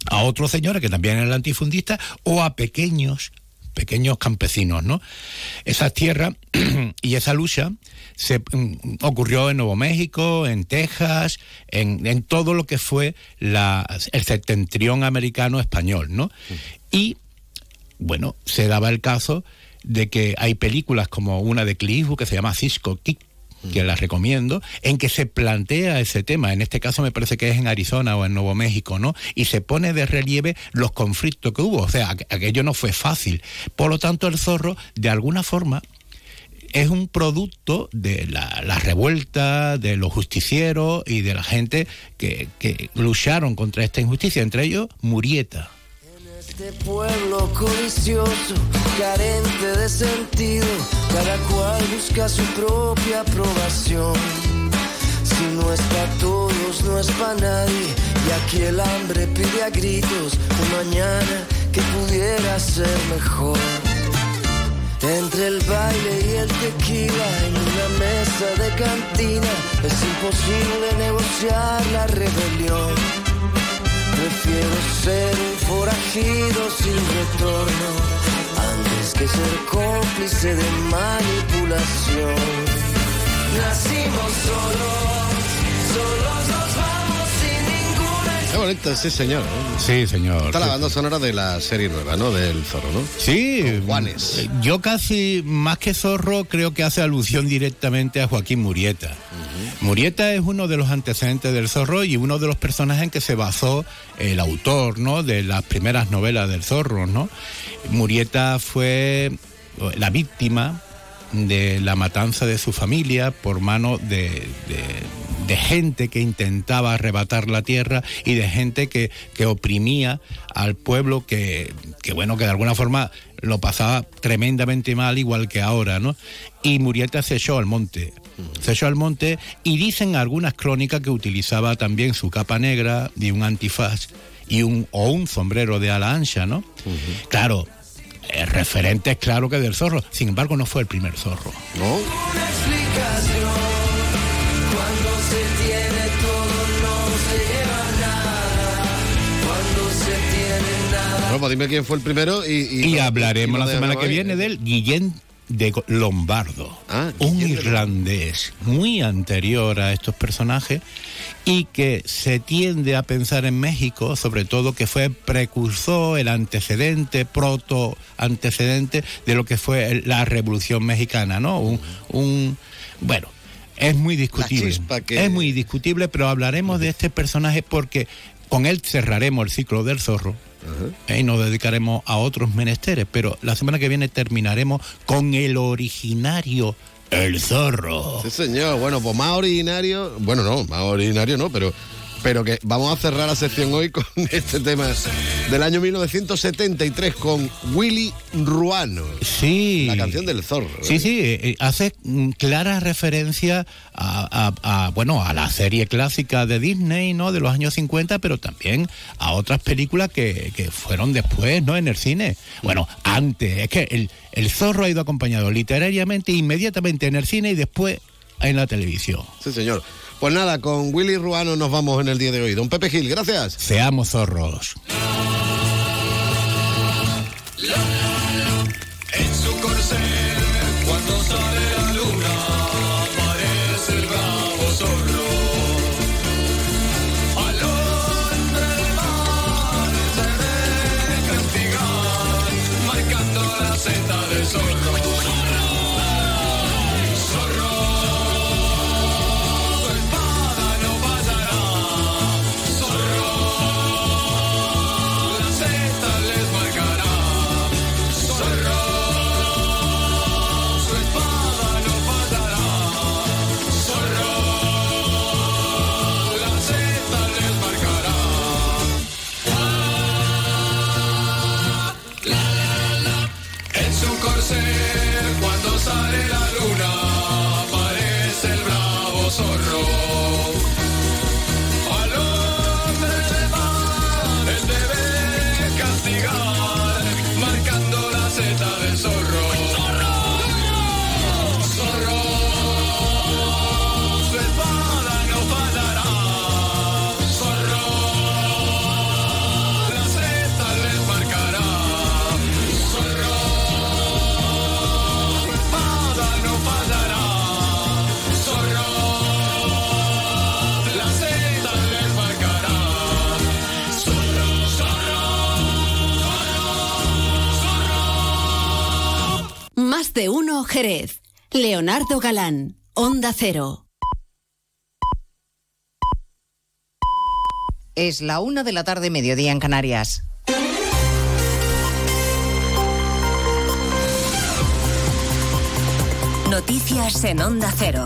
a otros señores que también eran latifundistas o a pequeños pequeños campesinos, ¿no? Esas tierras y esa lucha se mm, ocurrió en Nuevo México, en Texas, en, en todo lo que fue la, el septentrión americano español, ¿no? Y bueno, se daba el caso de que hay películas como una de Clint Eastwood que se llama Cisco Kick, que las recomiendo, en que se plantea ese tema. En este caso me parece que es en Arizona o en Nuevo México, ¿no? Y se pone de relieve los conflictos que hubo. O sea, aqu- aquello no fue fácil. Por lo tanto, el zorro, de alguna forma, es un producto de la, la revuelta, de los justicieros y de la gente que, que lucharon contra esta injusticia, entre ellos Murieta. Este pueblo codicioso, carente de sentido, cada cual busca su propia aprobación. Si no es para todos, no es para nadie, y aquí el hambre pide a gritos un mañana que pudiera ser mejor. Entre el baile y el tequila en una mesa de cantina es imposible negociar la rebelión. Prefiero ser un forajido sin retorno antes que ser cómplice de manipulación. Nacimos solos, solos Qué bonito, sí, señor. Sí, señor. Está la banda sonora de la serie nueva, ¿no? Del Zorro, ¿no? Sí, Juanes. eh, yo casi más que zorro creo que hace alusión directamente a Joaquín Murieta. Murieta es uno de los antecedentes del zorro y uno de los personajes en que se basó el autor, ¿no? De las primeras novelas del zorro, ¿no? Murieta fue la víctima de la matanza de su familia por mano de, de- de gente que intentaba arrebatar la tierra y de gente que, que oprimía al pueblo que, que, bueno, que de alguna forma lo pasaba tremendamente mal, igual que ahora, ¿no? Y Murieta se echó al monte. Se echó al monte y dicen algunas crónicas que utilizaba también su capa negra y un antifaz y un, o un sombrero de ala ancha, ¿no? Claro, el referente es claro que del zorro, sin embargo no fue el primer zorro. ¿No? Bueno, pues dime quién fue el primero y... Y, hablaremos y la semana que viene del Guillén de Lombardo, Ah, un irlandés muy anterior a estos personajes y que se tiende a pensar en México, sobre todo que fue precursor, el antecedente, proto antecedente de lo que fue el- la Revolución Mexicana, ¿no? Un, un- bueno, es muy discutible. que- Es muy discutible, pero hablaremos de este personaje porque con él cerraremos el ciclo del zorro. Y nos dedicaremos a otros menesteres, pero la semana que viene terminaremos con el originario, el zorro. Sí, señor. Bueno, pues más ordinario. Bueno, no, más ordinario no, pero. Pero que vamos a cerrar la sección hoy con este tema del año 1973 con Willy Ruano. Sí. La canción del zorro. ¿eh? Sí, sí, eh, eh, hace mm, clara referencia a, a- a, bueno, a la serie clásica de Disney, ¿no? De los años 50, pero también a otras películas que, que fueron después, ¿no? En el cine. Bueno, antes, es que el, el zorro ha ido acompañado literariamente, inmediatamente en el cine y después en la televisión. Sí, señor. Pues nada, con Willy Ruano nos vamos en el día de hoy. Don Pepe Gil, gracias. Seamos zorros. Más de uno Jerez. Leonardo Galán, Onda Cero. Es la una de la tarde, mediodía en Canarias. Noticias en Onda Cero.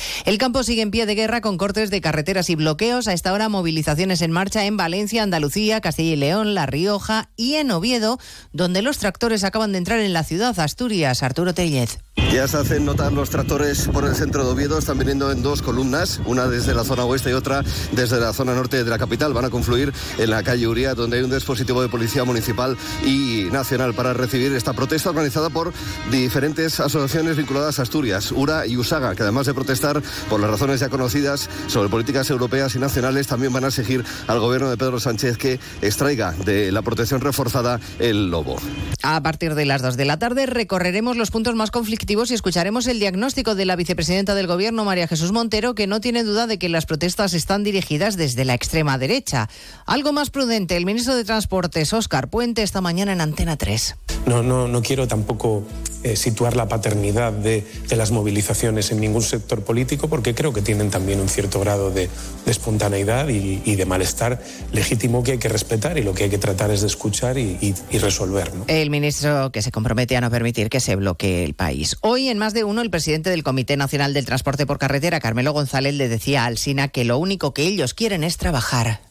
El campo sigue en pie de guerra con cortes de carreteras y bloqueos. A esta hora movilizaciones en marcha en Valencia, Andalucía, Castilla y León, La Rioja y en Oviedo, donde los tractores acaban de entrar en la ciudad Asturias. Arturo Tellez. Ya se hacen notar los tractores por el centro de Oviedo, están viniendo en dos columnas, una desde la zona oeste y otra desde la zona norte de la capital. Van a confluir en la calle Uría, donde hay un dispositivo de policía municipal y nacional para recibir esta protesta organizada por diferentes asociaciones vinculadas a Asturias, URA y USAGA, que además de protestar por las razones ya conocidas sobre políticas europeas y nacionales, también van a exigir al gobierno de Pedro Sánchez que extraiga de la protección reforzada el lobo. A partir de las 2 de la tarde recorreremos los puntos más conflictivos y escucharemos el diagnóstico de la vicepresidenta del Gobierno, María Jesús Montero, que no tiene duda de que las protestas están dirigidas desde la extrema derecha. Algo más prudente, el ministro de Transportes, Óscar Puente, esta mañana en Antena 3. No, no, no quiero tampoco eh, situar la paternidad de, las movilizaciones en ningún sector político, porque creo que tienen también un cierto grado de, espontaneidad y, de malestar legítimo que hay que respetar y lo que hay que tratar es de escuchar y, resolver. El ministro que se compromete a no permitir que se bloquee el país. Hoy, en más de uno, el presidente del Comité Nacional del Transporte por Carretera, Carmelo González, le decía a Alsina que lo único que ellos quieren es trabajar.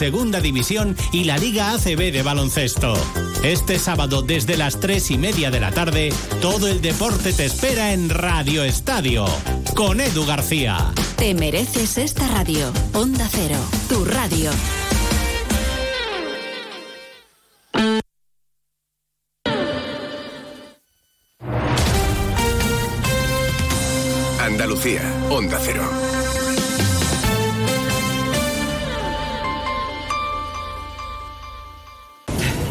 Segunda División y la Liga ACB de baloncesto. Este sábado desde las tres y media de la tarde, todo el deporte te espera en Radio Estadio, con Edu García. Te mereces esta radio. Onda Cero, tu radio. Andalucía, Onda Cero.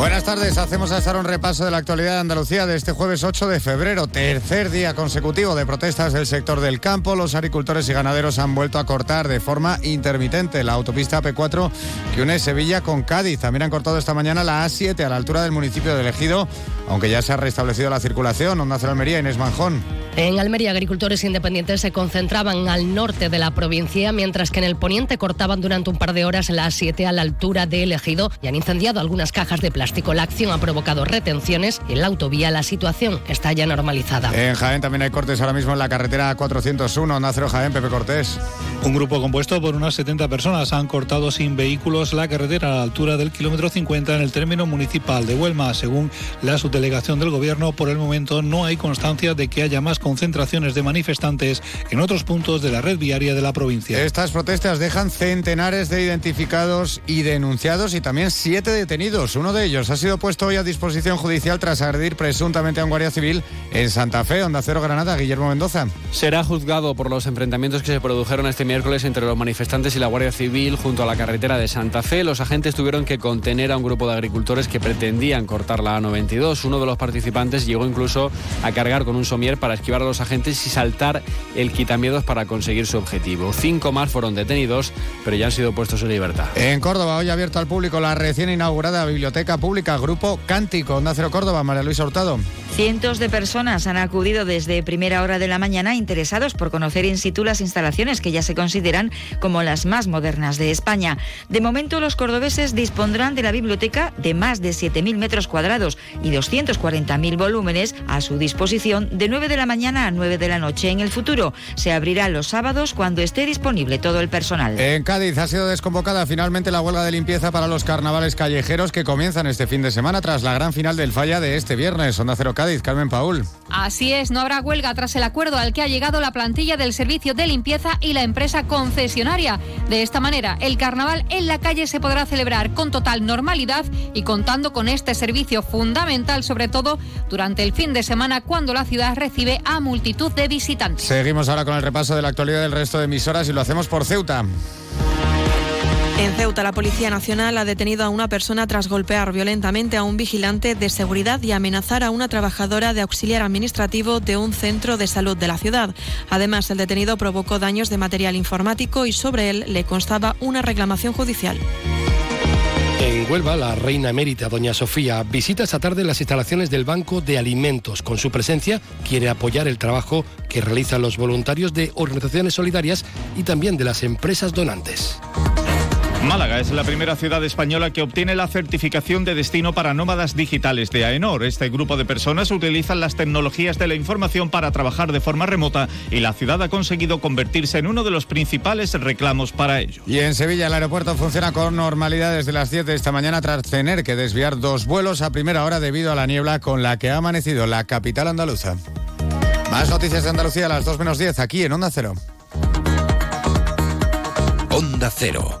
Buenas tardes, hacemos hasta un repaso de la actualidad de Andalucía de este jueves 8 de febrero, tercer día consecutivo de protestas del sector del campo. Los agricultores y ganaderos han vuelto a cortar de forma intermitente la autopista P4 que une Sevilla con Cádiz. También han cortado esta mañana la A7 a la altura del municipio de Ejido, aunque ya se ha restablecido la circulación. Onda Cero Almería, Inés Manjón. En Almería, agricultores independientes se concentraban al norte de la provincia, mientras que en el poniente cortaban durante un par de horas la A7 a la altura de El Ejido y han incendiado algunas cajas de plástico. La acción ha provocado retenciones en la autovía la situación está ya normalizada. En Jaén también hay cortes ahora mismo en la carretera 401, Nácero Jaén, Pepe Cortés. Un grupo compuesto por unas 70 personas han cortado sin vehículos la carretera a la altura del kilómetro 50 en el término municipal de Huelma. Según la subdelegación del gobierno, por el momento no hay constancia de que haya más concentraciones de manifestantes en otros puntos de la red viaria de la provincia. Estas protestas dejan centenares de identificados y denunciados y también siete detenidos. Uno de ellos ha sido puesto hoy a disposición judicial tras agredir presuntamente a un guardia civil en Santa Fe, Onda Cero Granada, Guillermo Mendoza. Será juzgado por los enfrentamientos que se produjeron este miércoles entre los manifestantes y la Guardia Civil junto a la carretera de Santa Fe. Los agentes tuvieron que contener a un grupo de agricultores que pretendían cortar la A92. Uno de los participantes llegó incluso a cargar con un somier para esquivar a los agentes y saltar el quitamiedos para conseguir su objetivo. Cinco más fueron detenidos, pero ya han sido puestos en libertad. En Córdoba, hoy abierto al público la recién inaugurada Biblioteca Pública Grupo Cántico. Onda Cero Córdoba, María Luisa Hurtado. Cientos de personas han acudido desde primera hora de la mañana interesados por conocer in situ las instalaciones que ya se consideran como las más modernas de España. De momento, los cordobeses dispondrán de la biblioteca de más de 7.000 metros cuadrados y 240.000 volúmenes a su disposición de 9 de la mañana a 9 de la noche. En el futuro se abrirá los sábados cuando esté disponible todo el personal. En Cádiz ha sido desconvocada finalmente la huelga de limpieza para los carnavales callejeros que comienzan este fin de semana tras la gran final del falla de este viernes. Onda Cero Cádiz. Carmen Paul. Así es, no habrá huelga tras el acuerdo al que ha llegado la plantilla del servicio de limpieza y la empresa concesionaria. De esta manera, el carnaval en la calle se podrá celebrar con total normalidad y contando con este servicio fundamental, sobre todo durante el fin de semana cuando la ciudad recibe a multitud de visitantes. Seguimos ahora con el repaso de la actualidad del resto de emisoras y lo hacemos por Ceuta. En Ceuta, la Policía Nacional ha detenido a una persona tras golpear violentamente a un vigilante de seguridad y amenazar a una trabajadora de auxiliar administrativo de un centro de salud de la ciudad. Además, el detenido provocó daños de material informático y sobre él le constaba una reclamación judicial. En Huelva, la reina emérita, doña Sofía, visita esta tarde las instalaciones del Banco de Alimentos. Con su presencia, quiere apoyar el trabajo que realizan los voluntarios de organizaciones solidarias y también de las empresas donantes. Málaga es la primera ciudad española que obtiene la certificación de destino para nómadas digitales de AENOR. Este grupo de personas utilizan las tecnologías de la información para trabajar de forma remota y la ciudad ha conseguido convertirse en uno de los principales reclamos para ello. Y en Sevilla el aeropuerto funciona con normalidad desde las 10 de esta mañana tras tener que desviar dos vuelos a primera hora debido a la niebla con la que ha amanecido la capital andaluza. Más noticias de Andalucía a las 2 menos 10 aquí en Onda Cero. Onda Cero.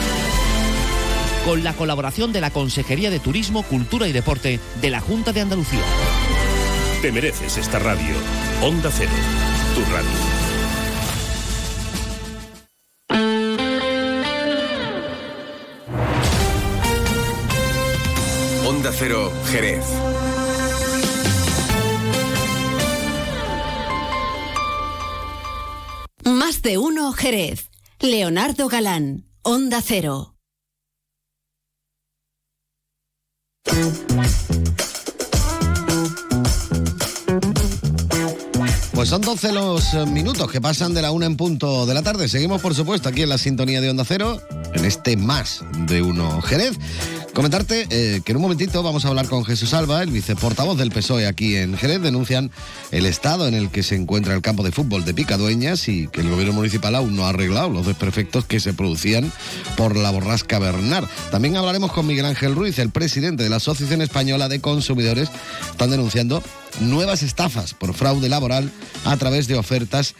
con la colaboración de la Consejería de Turismo, Cultura y Deporte de la Junta de Andalucía. Te mereces esta radio. Onda Cero, tu radio. Onda Cero, Jerez. Más de uno Jerez. Leonardo Galán, Onda Cero. Thank you. Pues son 12 los eh, minutos que pasan de la una en punto de la tarde. Seguimos, por supuesto, aquí en la sintonía de Onda Cero, en este más de uno Jerez. Comentarte eh, que en un momentito vamos a hablar con Jesús Alba, el viceportavoz del PSOE aquí en Jerez. Denuncian el estado en el que se encuentra el campo de fútbol de Picadueñas y que el gobierno municipal aún no ha arreglado los desperfectos que se producían por la borrasca Bernard. También hablaremos con Miguel Ángel Ruiz, el presidente de la Asociación Española de Consumidores. Están denunciando nuevas estafas por fraude laboral a través de ofertas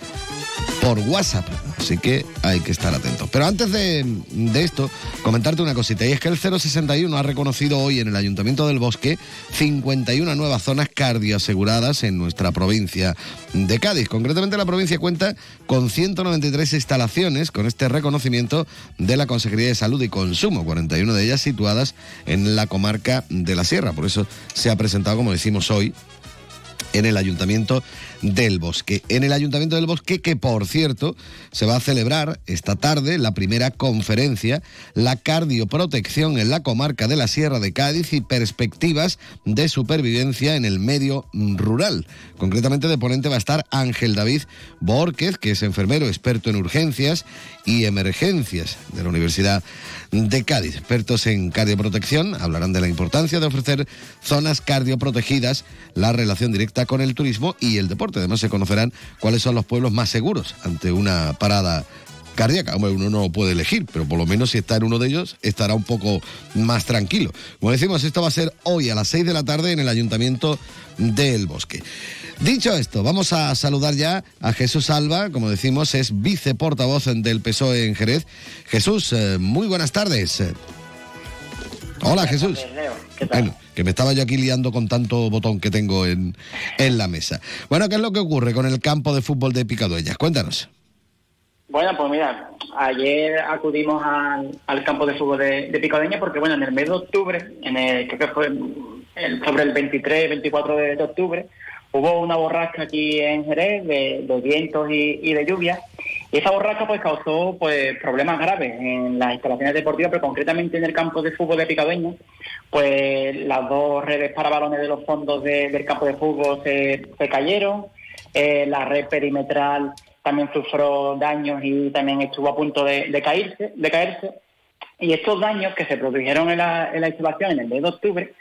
por WhatsApp. Así que hay que estar atentos. Pero antes de, de, esto, comentarte una cosita. Y es que el 061 ha reconocido hoy en el Ayuntamiento del Bosque 51 nuevas zonas cardioaseguradas en nuestra provincia de Cádiz. Concretamente la provincia cuenta con 193 instalaciones con este reconocimiento de la Consejería de Salud y Consumo, 41 de ellas situadas en la comarca de la Sierra. Por eso se ha presentado, como decimos hoy, en el Ayuntamiento del Bosque. En el Ayuntamiento del Bosque, que por cierto, se va a celebrar esta tarde la primera conferencia, la cardioprotección en la comarca de la Sierra de Cádiz y perspectivas de supervivencia en el medio rural. Concretamente de ponente va a estar Ángel David Borquez, que es enfermero experto en urgencias y emergencias de la Universidad de Cádiz. Expertos en cardioprotección hablarán de la importancia de ofrecer zonas cardioprotegidas, la relación directa con el turismo y el deporte. Además se conocerán cuáles son los pueblos más seguros ante una parada cardíaca. Hombre, uno no puede elegir, pero por lo menos si está en uno de ellos estará un poco más tranquilo. Como decimos, esto va a ser hoy a las 6 de la tarde en el Ayuntamiento del Bosque. Dicho esto, vamos a saludar ya a Jesús Alba, como decimos, es viceportavoz del PSOE en Jerez. Jesús, eh, muy buenas tardes. Hola Jesús. Bueno, que me estaba yo aquí liando con tanto botón que tengo en, en la mesa. Bueno, ¿qué es lo que ocurre con el campo de fútbol de Picadueñas? Cuéntanos. Bueno, pues mira, ayer acudimos al, al campo de fútbol de, de Picadeña porque, bueno, en el mes de octubre, en el, creo que fue sobre el 23, 24 de, de octubre, hubo una borrasca aquí en Jerez de, de vientos y, de lluvia. Y esa borrasca pues causó pues problemas graves en las instalaciones deportivas, pero concretamente en el campo de fútbol de Picadeña, pues las dos redes para balones de los fondos de- del campo de fútbol se, cayeron, eh, la red perimetral también sufrió daños y también estuvo a punto de, de caerse, de caerse. Y estos daños que se produjeron en la, en la instalación en el mes de octubre,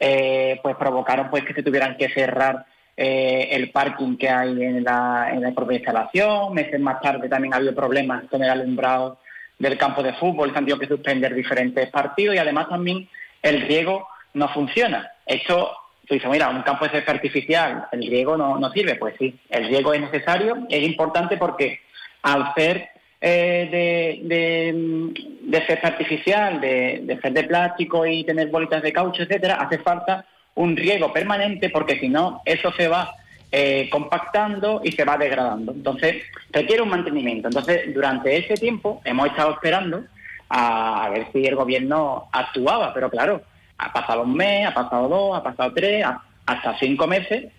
eh, pues provocaron pues que se tuvieran que cerrar eh, el parking que hay en la, en la propia instalación. Meses más tarde también ha habido problemas con el alumbrado del campo de fútbol, se han tenido que suspender diferentes partidos y además también el riego no funciona. Esto, tú dices, mira, un campo césped artificial, el riego no, no sirve. Pues sí, el riego es necesario, es importante porque al ser eh, de, de, de césped artificial, de ser de plástico y tener bolitas de caucho, etcétera, hace falta un riego permanente porque si no, eso se va eh, compactando y se va degradando. Entonces, requiere un mantenimiento. Entonces, durante ese tiempo hemos estado esperando a, a ver si el gobierno actuaba, pero claro, ha pasado un mes, ha pasado dos, ha pasado tres, ha- hasta cinco meses,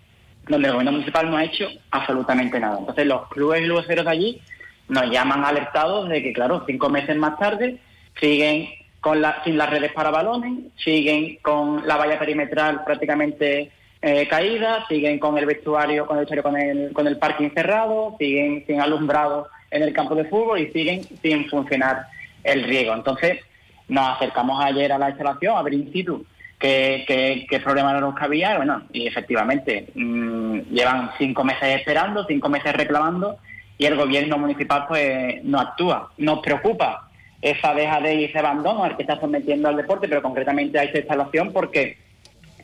donde el gobierno municipal no ha hecho absolutamente nada. Entonces, los clubes y luceros de allí nos llaman alertados de que, claro, cinco meses más tarde siguen con la, sin las redes para balones, siguen con la valla perimetral prácticamente eh, caída, siguen con el vestuario, con el vestuario con el, con el parking cerrado, siguen sin alumbrado en el campo de fútbol y siguen sin funcionar el riego. Entonces, nos acercamos ayer a la instalación a ver in situ qué, qué, qué problema cabía, y bueno, y efectivamente mm, llevan cinco meses esperando, cinco meses reclamando y el gobierno municipal pues no actúa. Nos preocupa esa dejadez y ese abandono al que está sometiendo al deporte, pero concretamente a esta instalación porque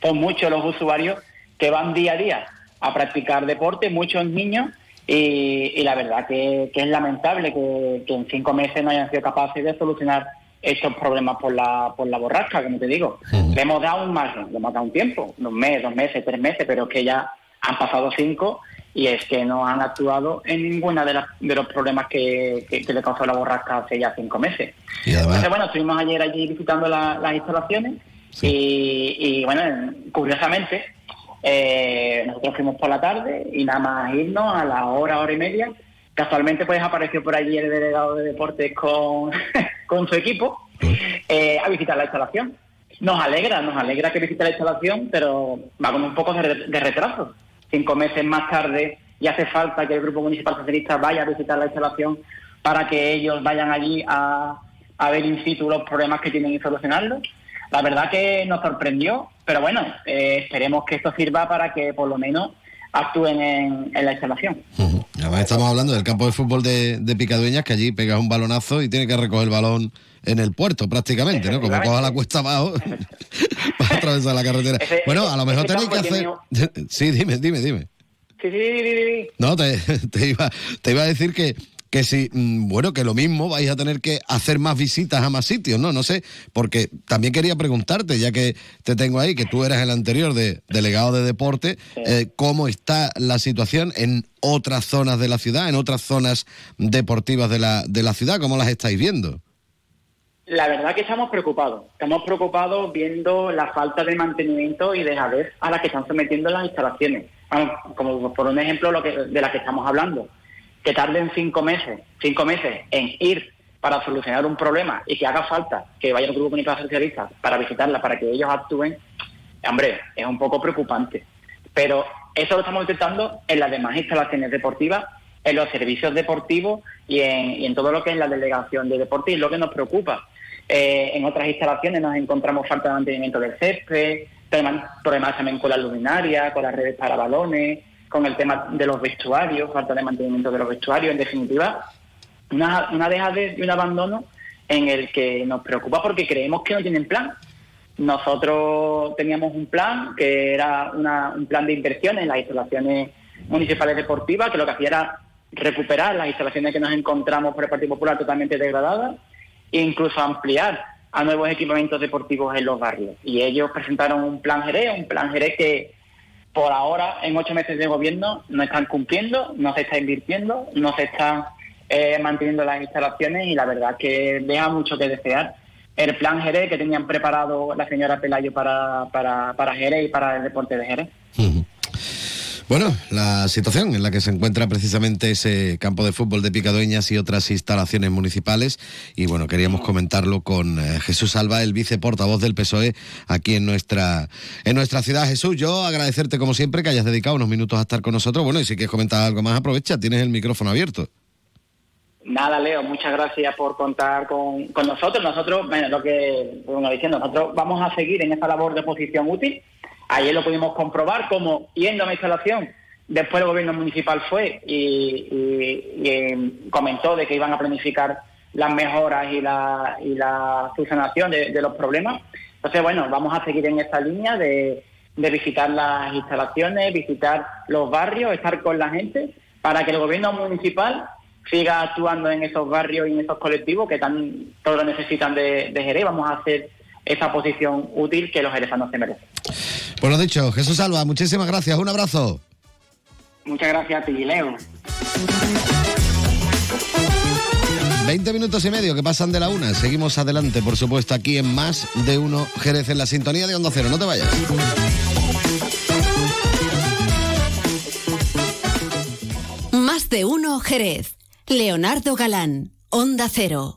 son muchos los usuarios que van día a día a practicar deporte, muchos niños, y, y la verdad que, que es lamentable que, que en cinco meses no hayan sido capaces de solucionar estos problemas por la, por la borrasca, como te digo. Le hemos dado un margen, le hemos dado un tiempo, un mes, dos meses, tres meses, pero es que ya han pasado cinco y es que no han actuado en ninguna de, las, de los problemas que, que, que le causó la borrasca hace ya cinco meses. Entonces, bueno, estuvimos ayer allí visitando la- las instalaciones y, y, bueno, curiosamente, eh, nosotros fuimos por la tarde y nada más irnos a la hora, hora y media, casualmente pues apareció por allí el delegado de deportes con, con su equipo eh, a visitar la instalación. Nos alegra, nos alegra que visite la instalación, pero va con un poco de retraso. Cinco meses más tarde y hace falta que el Grupo Municipal Socialista vaya a visitar la instalación para que ellos vayan allí a, a ver in situ los problemas que tienen y solucionarlos. La verdad que nos sorprendió, pero bueno, eh, esperemos que esto sirva para que por lo menos actúen en, la instalación. Además, estamos hablando del campo de fútbol de, de Picadueñas, que allí pegas un balonazo y tiene que recoger el balón en el puerto prácticamente, ¿no? Como coja la cuesta abajo para atravesar la carretera. Ese- bueno, a lo mejor tenéis que hacer... Sí, dime, dime, dime. Sí, sí, sí, sí. No, te, te iba, te iba a decir que, que si, mm, bueno, que lo mismo vais a tener que hacer más visitas a más sitios, ¿no? No sé, porque también quería preguntarte, ya que te tengo ahí, que tú eras el anterior de, delegado de deporte, eh, ¿cómo está la situación en otras zonas de la ciudad, en otras zonas deportivas de la, de la ciudad? ¿Cómo las estáis viendo? La verdad que estamos preocupados. Estamos preocupados viendo la falta de mantenimiento y dejadez a la que están sometiendo las instalaciones. Vamos, como por un ejemplo lo que, de la que estamos hablando. Que tarden cinco meses, cinco meses en ir para solucionar un problema y que haga falta que vaya el Grupo Municipal Socialista para visitarla, para que ellos actúen, hombre, es un poco preocupante. Pero eso lo estamos detectando en las demás instalaciones deportivas, en los servicios deportivos y en, todo lo que es la delegación de deporte y lo que nos preocupa. Eh, en otras instalaciones nos encontramos falta de mantenimiento del césped, problemas también con la luminaria, con las redes para balones, con el tema de los vestuarios, falta de mantenimiento de los vestuarios, en definitiva, una, una dejadez y un abandono en el que nos preocupa porque creemos que no tienen plan. Nosotros teníamos un plan que era un plan de inversión en las instalaciones municipales deportivas, que lo que hacía era recuperar las instalaciones que nos encontramos por el Partido Popular totalmente degradadas incluso ampliar a nuevos equipamientos deportivos en los barrios. Y ellos presentaron un plan Jerez, un plan Jerez que por ahora, en ocho meses de gobierno, no están cumpliendo, no se está invirtiendo, no se están eh, manteniendo las instalaciones y la verdad que deja mucho que desear. El plan Jerez que tenían preparado la señora Pelayo para, para, para Jerez y para el deporte de Jerez. Bueno, la situación en la que se encuentra precisamente ese campo de fútbol de Picadueñas y otras instalaciones municipales. Y bueno, queríamos comentarlo con eh, Jesús Alba, el viceportavoz del PSOE aquí en nuestra, en nuestra ciudad. Jesús, yo agradecerte como siempre que hayas dedicado unos minutos a estar con nosotros. Bueno, y si quieres comentar algo más, aprovecha, tienes el micrófono abierto. Nada, Leo, muchas gracias por contar con, con nosotros. Nosotros, bueno, lo que bueno, diciendo, nosotros vamos a seguir en esta labor de oposición útil Ayer lo pudimos comprobar como yendo a la instalación, después el gobierno municipal fue y, em, comentó de que iban a planificar las mejoras y la, y la solucionación de, los problemas. Entonces, bueno, vamos a seguir en esta línea de, de visitar las instalaciones, visitar los barrios, estar con la gente, para que el gobierno municipal siga actuando en esos barrios y en esos colectivos que tan, todos necesitan de, de Jerez. Vamos a hacer esa posición útil que los jerezanos se merecen. Pues lo dicho, Jesús Alba, muchísimas gracias, un abrazo. Muchas gracias a ti, Leo. 20 minutos y medio que pasan de la una. Seguimos adelante, por supuesto, aquí en Más de Uno Jerez, en la sintonía de Onda Cero. No te vayas. Más de Uno Jerez. Leonardo Galán, Onda Cero.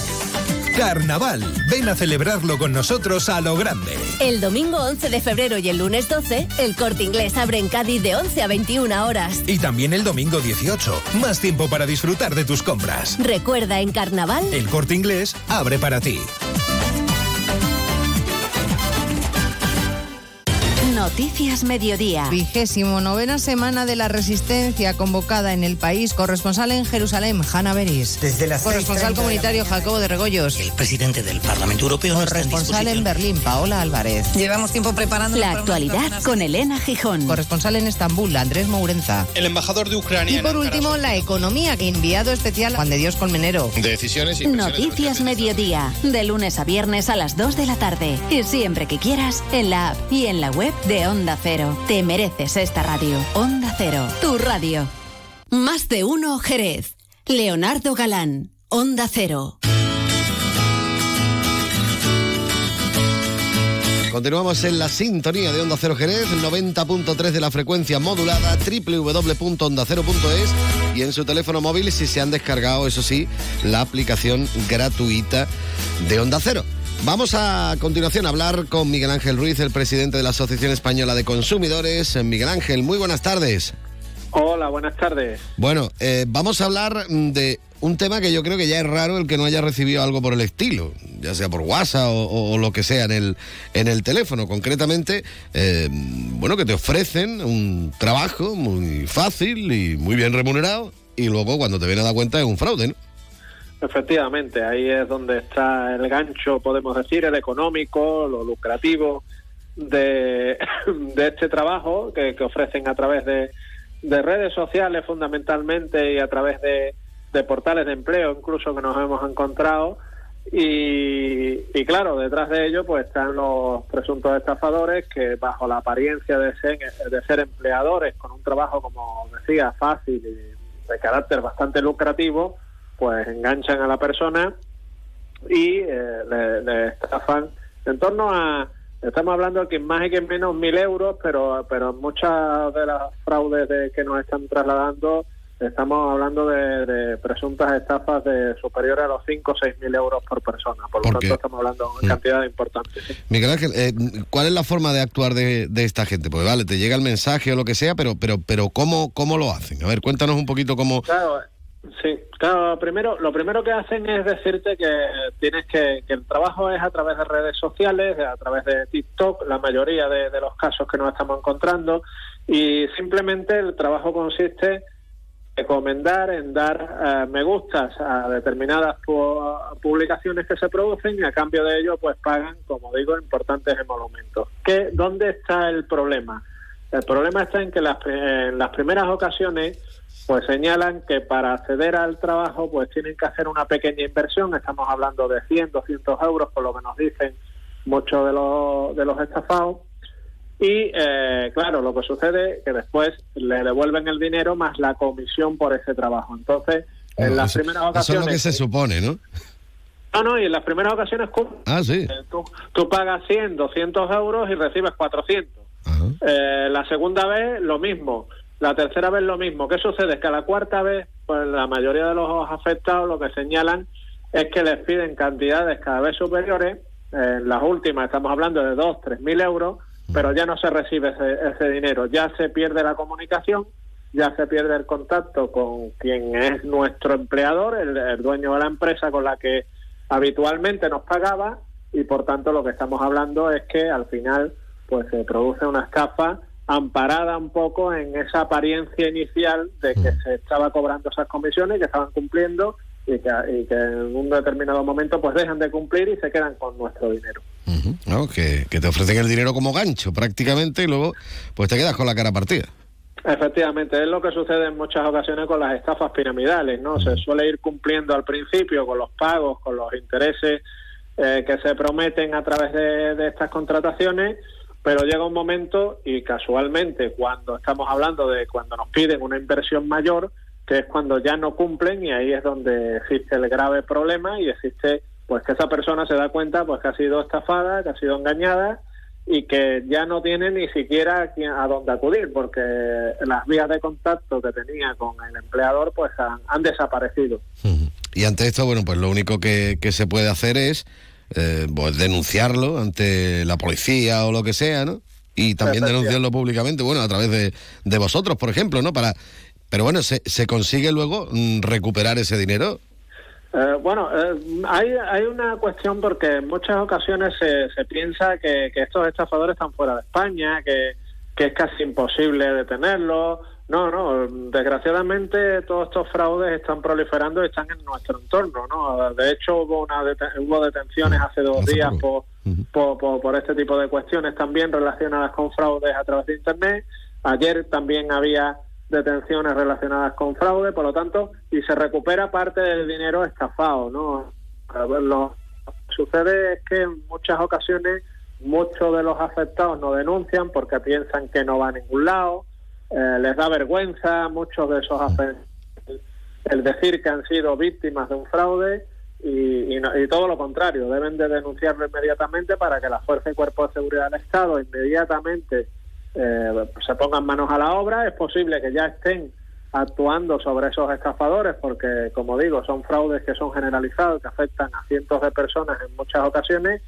Carnaval. Ven a celebrarlo con nosotros a lo grande. El domingo 11 de febrero y el lunes 12, el corte inglés abre en Cádiz de 11 a 21 horas. Y también el domingo 18. Más tiempo para disfrutar de tus compras. Recuerda, en Carnaval, el corte inglés abre para ti. Noticias Mediodía. Vigésimo novena semana de la resistencia convocada en el país. Corresponsal en Jerusalén, Hanna Beris. Desde la Corresponsal comunitario, Jacobo de Regoyos. El presidente del Parlamento Europeo. Corresponsal en, Berlín, Paola Álvarez. Llevamos tiempo preparando la actualidad con Elena Gijón. Corresponsal en Estambul, Andrés Mourenza. El embajador de Ucrania. Y por último, la economía. Enviado especial Juan de Dios Colmenero. decisiones y Noticias Mediodía. De lunes a viernes a las 2 de la tarde. Y siempre que quieras, en la app y en la web de Onda Cero. Te mereces esta radio. Onda Cero, tu radio. Más de uno Jerez. Leonardo Galán, Onda Cero. Continuamos en la sintonía de Onda Cero Jerez, 90.3 de la frecuencia modulada, www.ondacero.es y en su teléfono móvil si se han descargado, eso sí, la aplicación gratuita de Onda Cero. Vamos a continuación a hablar con Miguel Ángel Ruiz, el presidente de la Asociación Española de Consumidores. Miguel Ángel, muy buenas tardes. Hola, buenas tardes. Bueno, eh, vamos a hablar de un tema que yo creo que ya es raro el que no haya recibido algo por el estilo, ya sea por WhatsApp o, lo que sea en el, en el teléfono. Concretamente, eh, bueno, que te ofrecen un trabajo muy fácil y muy bien remunerado y luego cuando te viene a dar cuenta es un fraude, ¿no? Efectivamente, ahí es donde está el gancho, podemos decir, el económico, lo lucrativo de, de este trabajo que, ofrecen a través de, de, redes sociales fundamentalmente y a través de, de, portales de empleo incluso que nos hemos encontrado. Y, y, claro, detrás de ello pues están los presuntos estafadores que bajo la apariencia de ser, de ser empleadores con un trabajo, como decía, fácil y de carácter bastante lucrativo, pues enganchan a la persona y eh, le, estafan en torno a, estamos hablando de que más y que menos mil euros, pero, pero muchas de las fraudes de, que nos están trasladando estamos hablando de, presuntas estafas de superiores a los 5 o 6 mil euros por persona. Por lo tanto, estamos hablando de una mm. cantidad importante. Miguel Ángel, eh, ¿cuál es la forma de actuar de, esta gente? Pues vale, te llega el mensaje o lo que sea, pero pero pero ¿cómo, cómo lo hacen? A ver, cuéntanos un poquito cómo... Claro, Sí, claro, primero, lo primero que hacen es decirte que tienes que, que el trabajo es a través de redes sociales, a través de TikTok, la mayoría de, los casos que nos estamos encontrando, y simplemente el trabajo consiste en recomendar, en dar eh, me gustas a determinadas pu- publicaciones que se producen y a cambio de ello pues pagan, como digo, importantes emolumentos. ¿Qué, ¿Dónde está el problema? El problema está en que las, en las primeras ocasiones pues señalan que para acceder al trabajo pues tienen que hacer una pequeña inversión, estamos hablando de 100, 200 euros, por lo que nos dicen muchos de los, de los estafados, y eh, claro, lo que sucede es que después le devuelven el dinero más la comisión por ese trabajo. Entonces, en las eso, primeras eso es ocasiones... lo que se supone, ¿no? No, no, y en las primeras ocasiones Ah, sí. eh, tú, tú pagas 100, 200 euros y recibes 400. Eh, la segunda vez, lo mismo. La tercera vez, lo mismo. ¿Qué sucede? Es que a la cuarta vez, pues la mayoría de los afectados lo que señalan es que les piden cantidades cada vez superiores. En las últimas estamos hablando de 2, 3 mil euros, pero ya no se recibe ese, ese dinero. Ya se pierde la comunicación, ya se pierde el contacto con quien es nuestro empleador, el, dueño de la empresa con la que habitualmente nos pagaba y por tanto lo que estamos hablando es que al final pues se produce una estafa amparada un poco en esa apariencia inicial de que se estaba cobrando esas comisiones, que estaban cumpliendo y que, y que en un determinado momento pues dejan de cumplir y se quedan con nuestro dinero. ¿no? Que, que te ofrecen el dinero como gancho prácticamente y luego pues te quedas con la cara partida. Efectivamente, es lo que sucede en muchas ocasiones con las estafas piramidales, ¿no? Se suele ir cumpliendo al principio con los pagos, con los intereses eh, que se prometen a través de, de estas contrataciones, pero llega un momento y casualmente cuando estamos hablando de cuando nos piden una inversión mayor, que es cuando ya no cumplen y ahí es donde existe el grave problema y existe pues que esa persona se da cuenta pues que ha sido estafada, que ha sido engañada y que ya no tiene ni siquiera a, dónde acudir porque las vías de contacto que tenía con el empleador pues han, han desaparecido. Y ante esto, bueno, pues lo único que, que se puede hacer es eh, pues denunciarlo ante la policía o lo que sea, ¿no? Y también denunciarlo públicamente, bueno, a través de, de vosotros, por ejemplo, ¿no? Para, pero bueno, se, se consigue luego mm, recuperar ese dinero. Eh, bueno, eh, hay, hay una cuestión porque en muchas ocasiones se, se piensa que, que estos estafadores están fuera de España, que, que es casi imposible detenerlos. No, no, desgraciadamente todos estos fraudes están proliferando y están en nuestro entorno, ¿no? De hecho hubo una hubo detenciones hace dos días por, por, por, por este tipo de cuestiones también relacionadas con fraudes a través de Internet. Ayer también había detenciones relacionadas con fraude, por lo tanto, y se recupera parte del dinero estafado, ¿no? A ver, Lo que sucede es que en muchas ocasiones muchos de los afectados no denuncian porque piensan que no va a ningún lado, eh, les da vergüenza, muchos de esos afectados, el decir que han sido víctimas de un fraude y, y no- y todo lo contrario, deben de denunciarlo inmediatamente para que la Fuerza y Cuerpo de Seguridad del Estado inmediatamente eh, se pongan manos a la obra. Es posible que ya estén actuando sobre esos estafadores porque, como digo, son fraudes que son generalizados, que afectan a cientos de personas en muchas ocasiones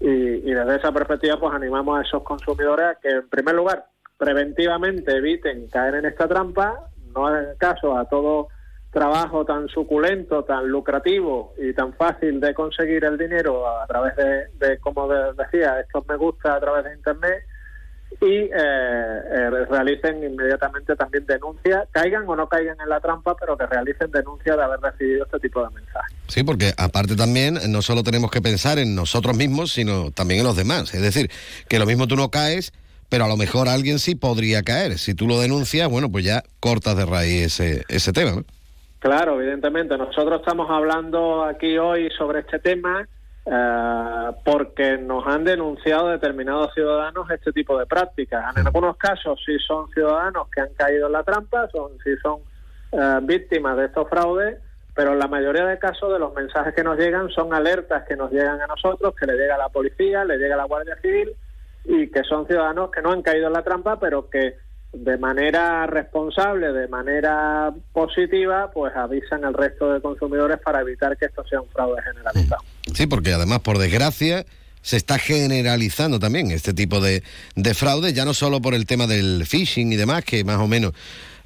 y, y desde esa perspectiva pues animamos a esos consumidores a que, en primer lugar, preventivamente eviten caer en esta trampa, no hagan caso a todo trabajo tan suculento, tan lucrativo y tan fácil de conseguir el dinero a través de, de como de- decía, estos me gusta a través de Internet y eh, eh, realicen inmediatamente también denuncia, caigan o no caigan en la trampa, pero que realicen denuncia de haber recibido este tipo de mensajes. Sí, porque aparte también no solo tenemos que pensar en nosotros mismos, sino también en los demás. Es decir, que lo mismo tú no caes, pero a lo mejor alguien sí podría caer. Si tú lo denuncias, bueno, pues ya cortas de raíz ese, ese tema. ¿no? Claro, evidentemente. Nosotros estamos hablando aquí hoy sobre este tema eh, porque nos han denunciado determinados ciudadanos este tipo de prácticas. En algunos casos sí son ciudadanos que han caído en la trampa, son sí son eh, víctimas de estos fraudes, pero en la mayoría de casos de los mensajes que nos llegan son alertas que nos llegan a nosotros, que le llega a la policía, le llega a la Guardia Civil y que son ciudadanos que no han caído en la trampa, pero que de manera responsable, de manera positiva, pues avisan al resto de consumidores para evitar que esto sea un fraude generalizado. Sí, porque además, por desgracia, se está generalizando también este tipo de, de fraude, ya no solo por el tema del phishing y demás, que más o menos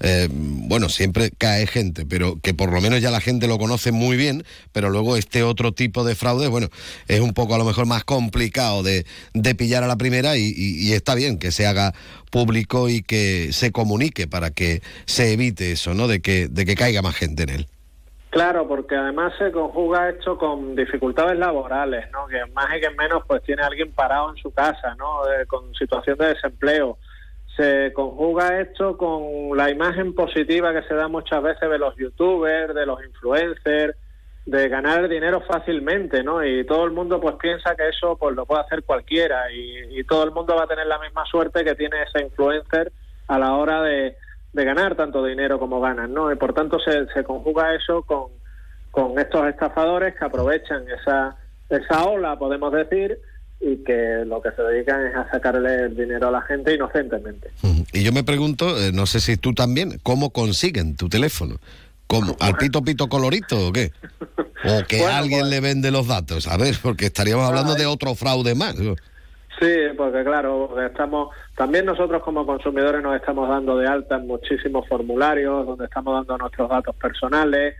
eh, bueno, siempre cae gente, pero que por lo menos ya la gente lo conoce muy bien, pero luego este otro tipo de fraude, bueno, es un poco a lo mejor más complicado de, de pillar a la primera y, está bien que se haga público y que se comunique para que se evite eso, ¿no? De que, de que caiga más gente en él. Claro, porque además se conjuga esto con dificultades laborales, ¿no? Que más y que menos pues tiene alguien parado en su casa, ¿no? con situación de desempleo. Se conjuga esto con la imagen positiva que se da muchas veces de los youtubers, de los influencers, de ganar dinero fácilmente, ¿no? Y todo el mundo pues piensa que eso pues lo puede hacer cualquiera y, y todo el mundo va a tener la misma suerte que tiene ese influencer a la hora de, de ganar tanto dinero como ganan, ¿no? Y por tanto se, se conjuga eso con, con estos estafadores que aprovechan esa, esa ola, podemos decir, y que lo que se dedican es a sacarle el dinero a la gente inocentemente. Y yo me pregunto, eh, no sé si tú también, ¿cómo consiguen tu teléfono? ¿Cómo? ¿Al pito pito colorito o qué? ¿O que alguien pues le vende los datos? A ver, porque estaríamos hablando de otro fraude más. Sí, porque claro, estamos también nosotros como consumidores nos estamos dando de alta en muchísimos formularios donde estamos dando nuestros datos personales,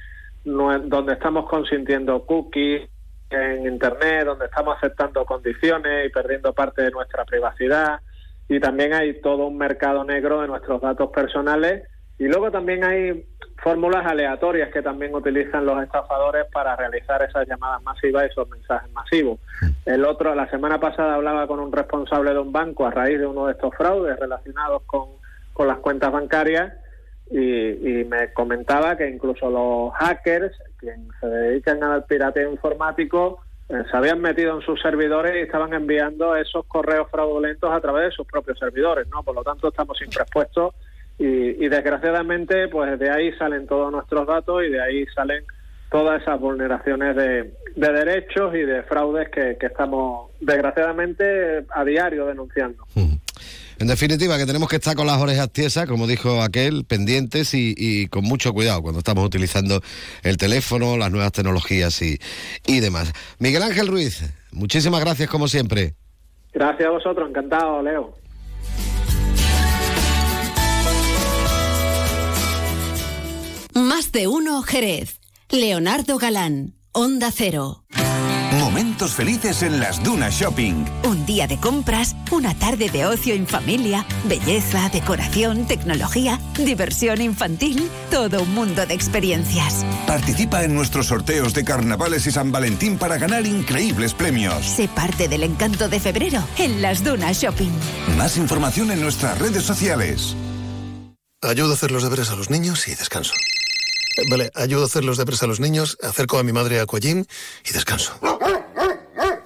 donde estamos consintiendo cookies en internet, donde estamos aceptando condiciones y perdiendo parte de nuestra privacidad y también hay todo un mercado negro de nuestros datos personales y luego también hay fórmulas aleatorias que también utilizan los estafadores para realizar esas llamadas masivas y esos mensajes masivos. El otro, la semana pasada hablaba con un responsable de un banco a raíz de uno de estos fraudes relacionados con, con las cuentas bancarias y, y, me comentaba que incluso los hackers, quienes se dedican al pirateo informático, eh, se habían metido en sus servidores y estaban enviando esos correos fraudulentos a través de sus propios servidores, ¿no? Por lo tanto, estamos siempre expuestos y, y, desgraciadamente pues de ahí salen todos nuestros datos y de ahí salen todas esas vulneraciones de, de derechos y de fraudes que, que, estamos desgraciadamente a diario denunciando. En definitiva, que tenemos que estar con las orejas tiesas, como dijo aquel, pendientes y, y, con mucho cuidado cuando estamos utilizando el teléfono, las nuevas tecnologías y, y demás. Miguel Ángel Ruiz, muchísimas gracias como siempre. Gracias a vosotros, encantado, Leo. Más de uno Jerez. Leonardo Galán, Onda Cero. Momentos felices en las Dunas Shopping. Un día de compras, una tarde de ocio en familia, belleza, decoración, tecnología, diversión infantil, todo un mundo de experiencias. Participa en nuestros sorteos de carnavales y San Valentín para ganar increíbles premios. Sé parte del encanto de febrero en las Dunas Shopping. Más información en nuestras redes sociales. Ayudo a hacer los deberes a los niños y descanso. Vale, ayudo a hacer los deberes a los niños, acerco a mi madre a Aquagym y descanso.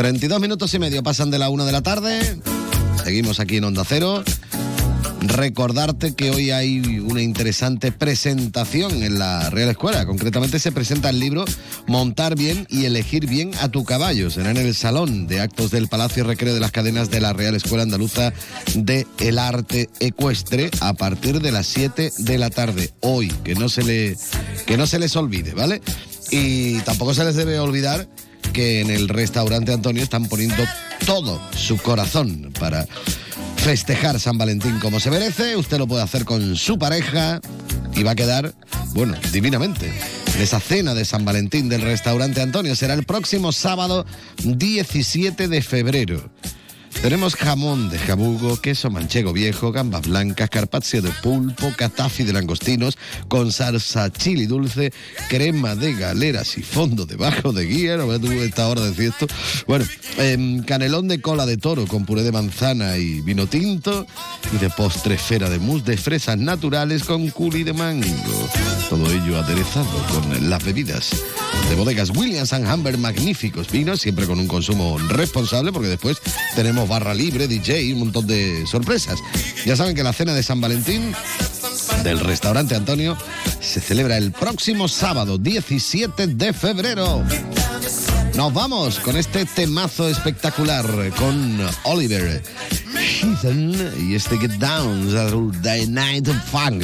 ...32 minutos y medio pasan de la una de la tarde... ...seguimos aquí en Onda Cero... Recordarte que hoy hay una interesante presentación en la Real Escuela. Concretamente se presenta el libro Montar bien y elegir bien a tu caballo. Será en el Salón de Actos del Palacio Recreo de las Cadenas de la Real Escuela Andaluza de el Arte Ecuestre a partir de las 7 de la tarde. Hoy, que no se, le, que no se les olvide, ¿vale? Y tampoco se les debe olvidar que en el restaurante Antonio están poniendo todo su corazón para festejar San Valentín como se merece. Usted lo puede hacer con su pareja y va a quedar, bueno, divinamente. Esa cena de San Valentín del restaurante Antonio será el próximo sábado 17 de febrero. Tenemos jamón de jabugo, queso manchego viejo, gambas blancas, carpaccio de pulpo, catafi de langostinos con salsa chili dulce, crema de galeras y fondo debajo de guía. No tú esta hora de esto. Bueno, eh, canelón de cola de toro con puré de manzana y vino tinto. Y de postre esfera de mousse de fresas naturales con culi de mango. Todo ello aderezado con las bebidas de bodegas Williams and Humber, magníficos vinos, siempre con un consumo responsable, porque después tenemos barra libre, DJ, un montón de sorpresas. Ya saben que la cena de San Valentín del restaurante Antonio se celebra el próximo sábado 17 de febrero. Nos vamos con este temazo espectacular con Oliver Heathen y este Get Down, The Night Funk.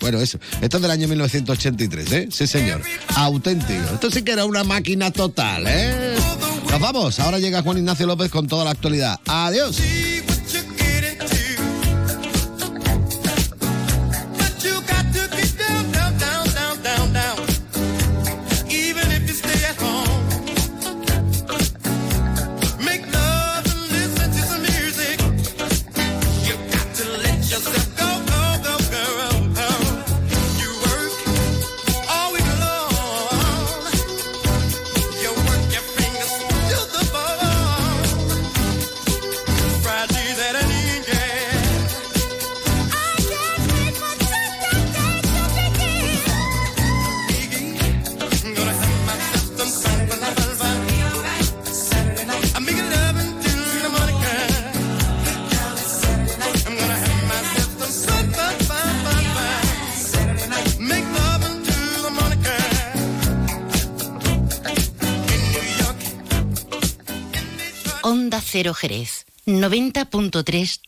Bueno, eso. Esto es del año 1983, ¿eh? Sí, señor. Auténtico. Esto sí que era una máquina total, ¿eh? Vamos. Ahora llega Juan Ignacio López con toda la actualidad. Adiós. Jerez, 90.3 F.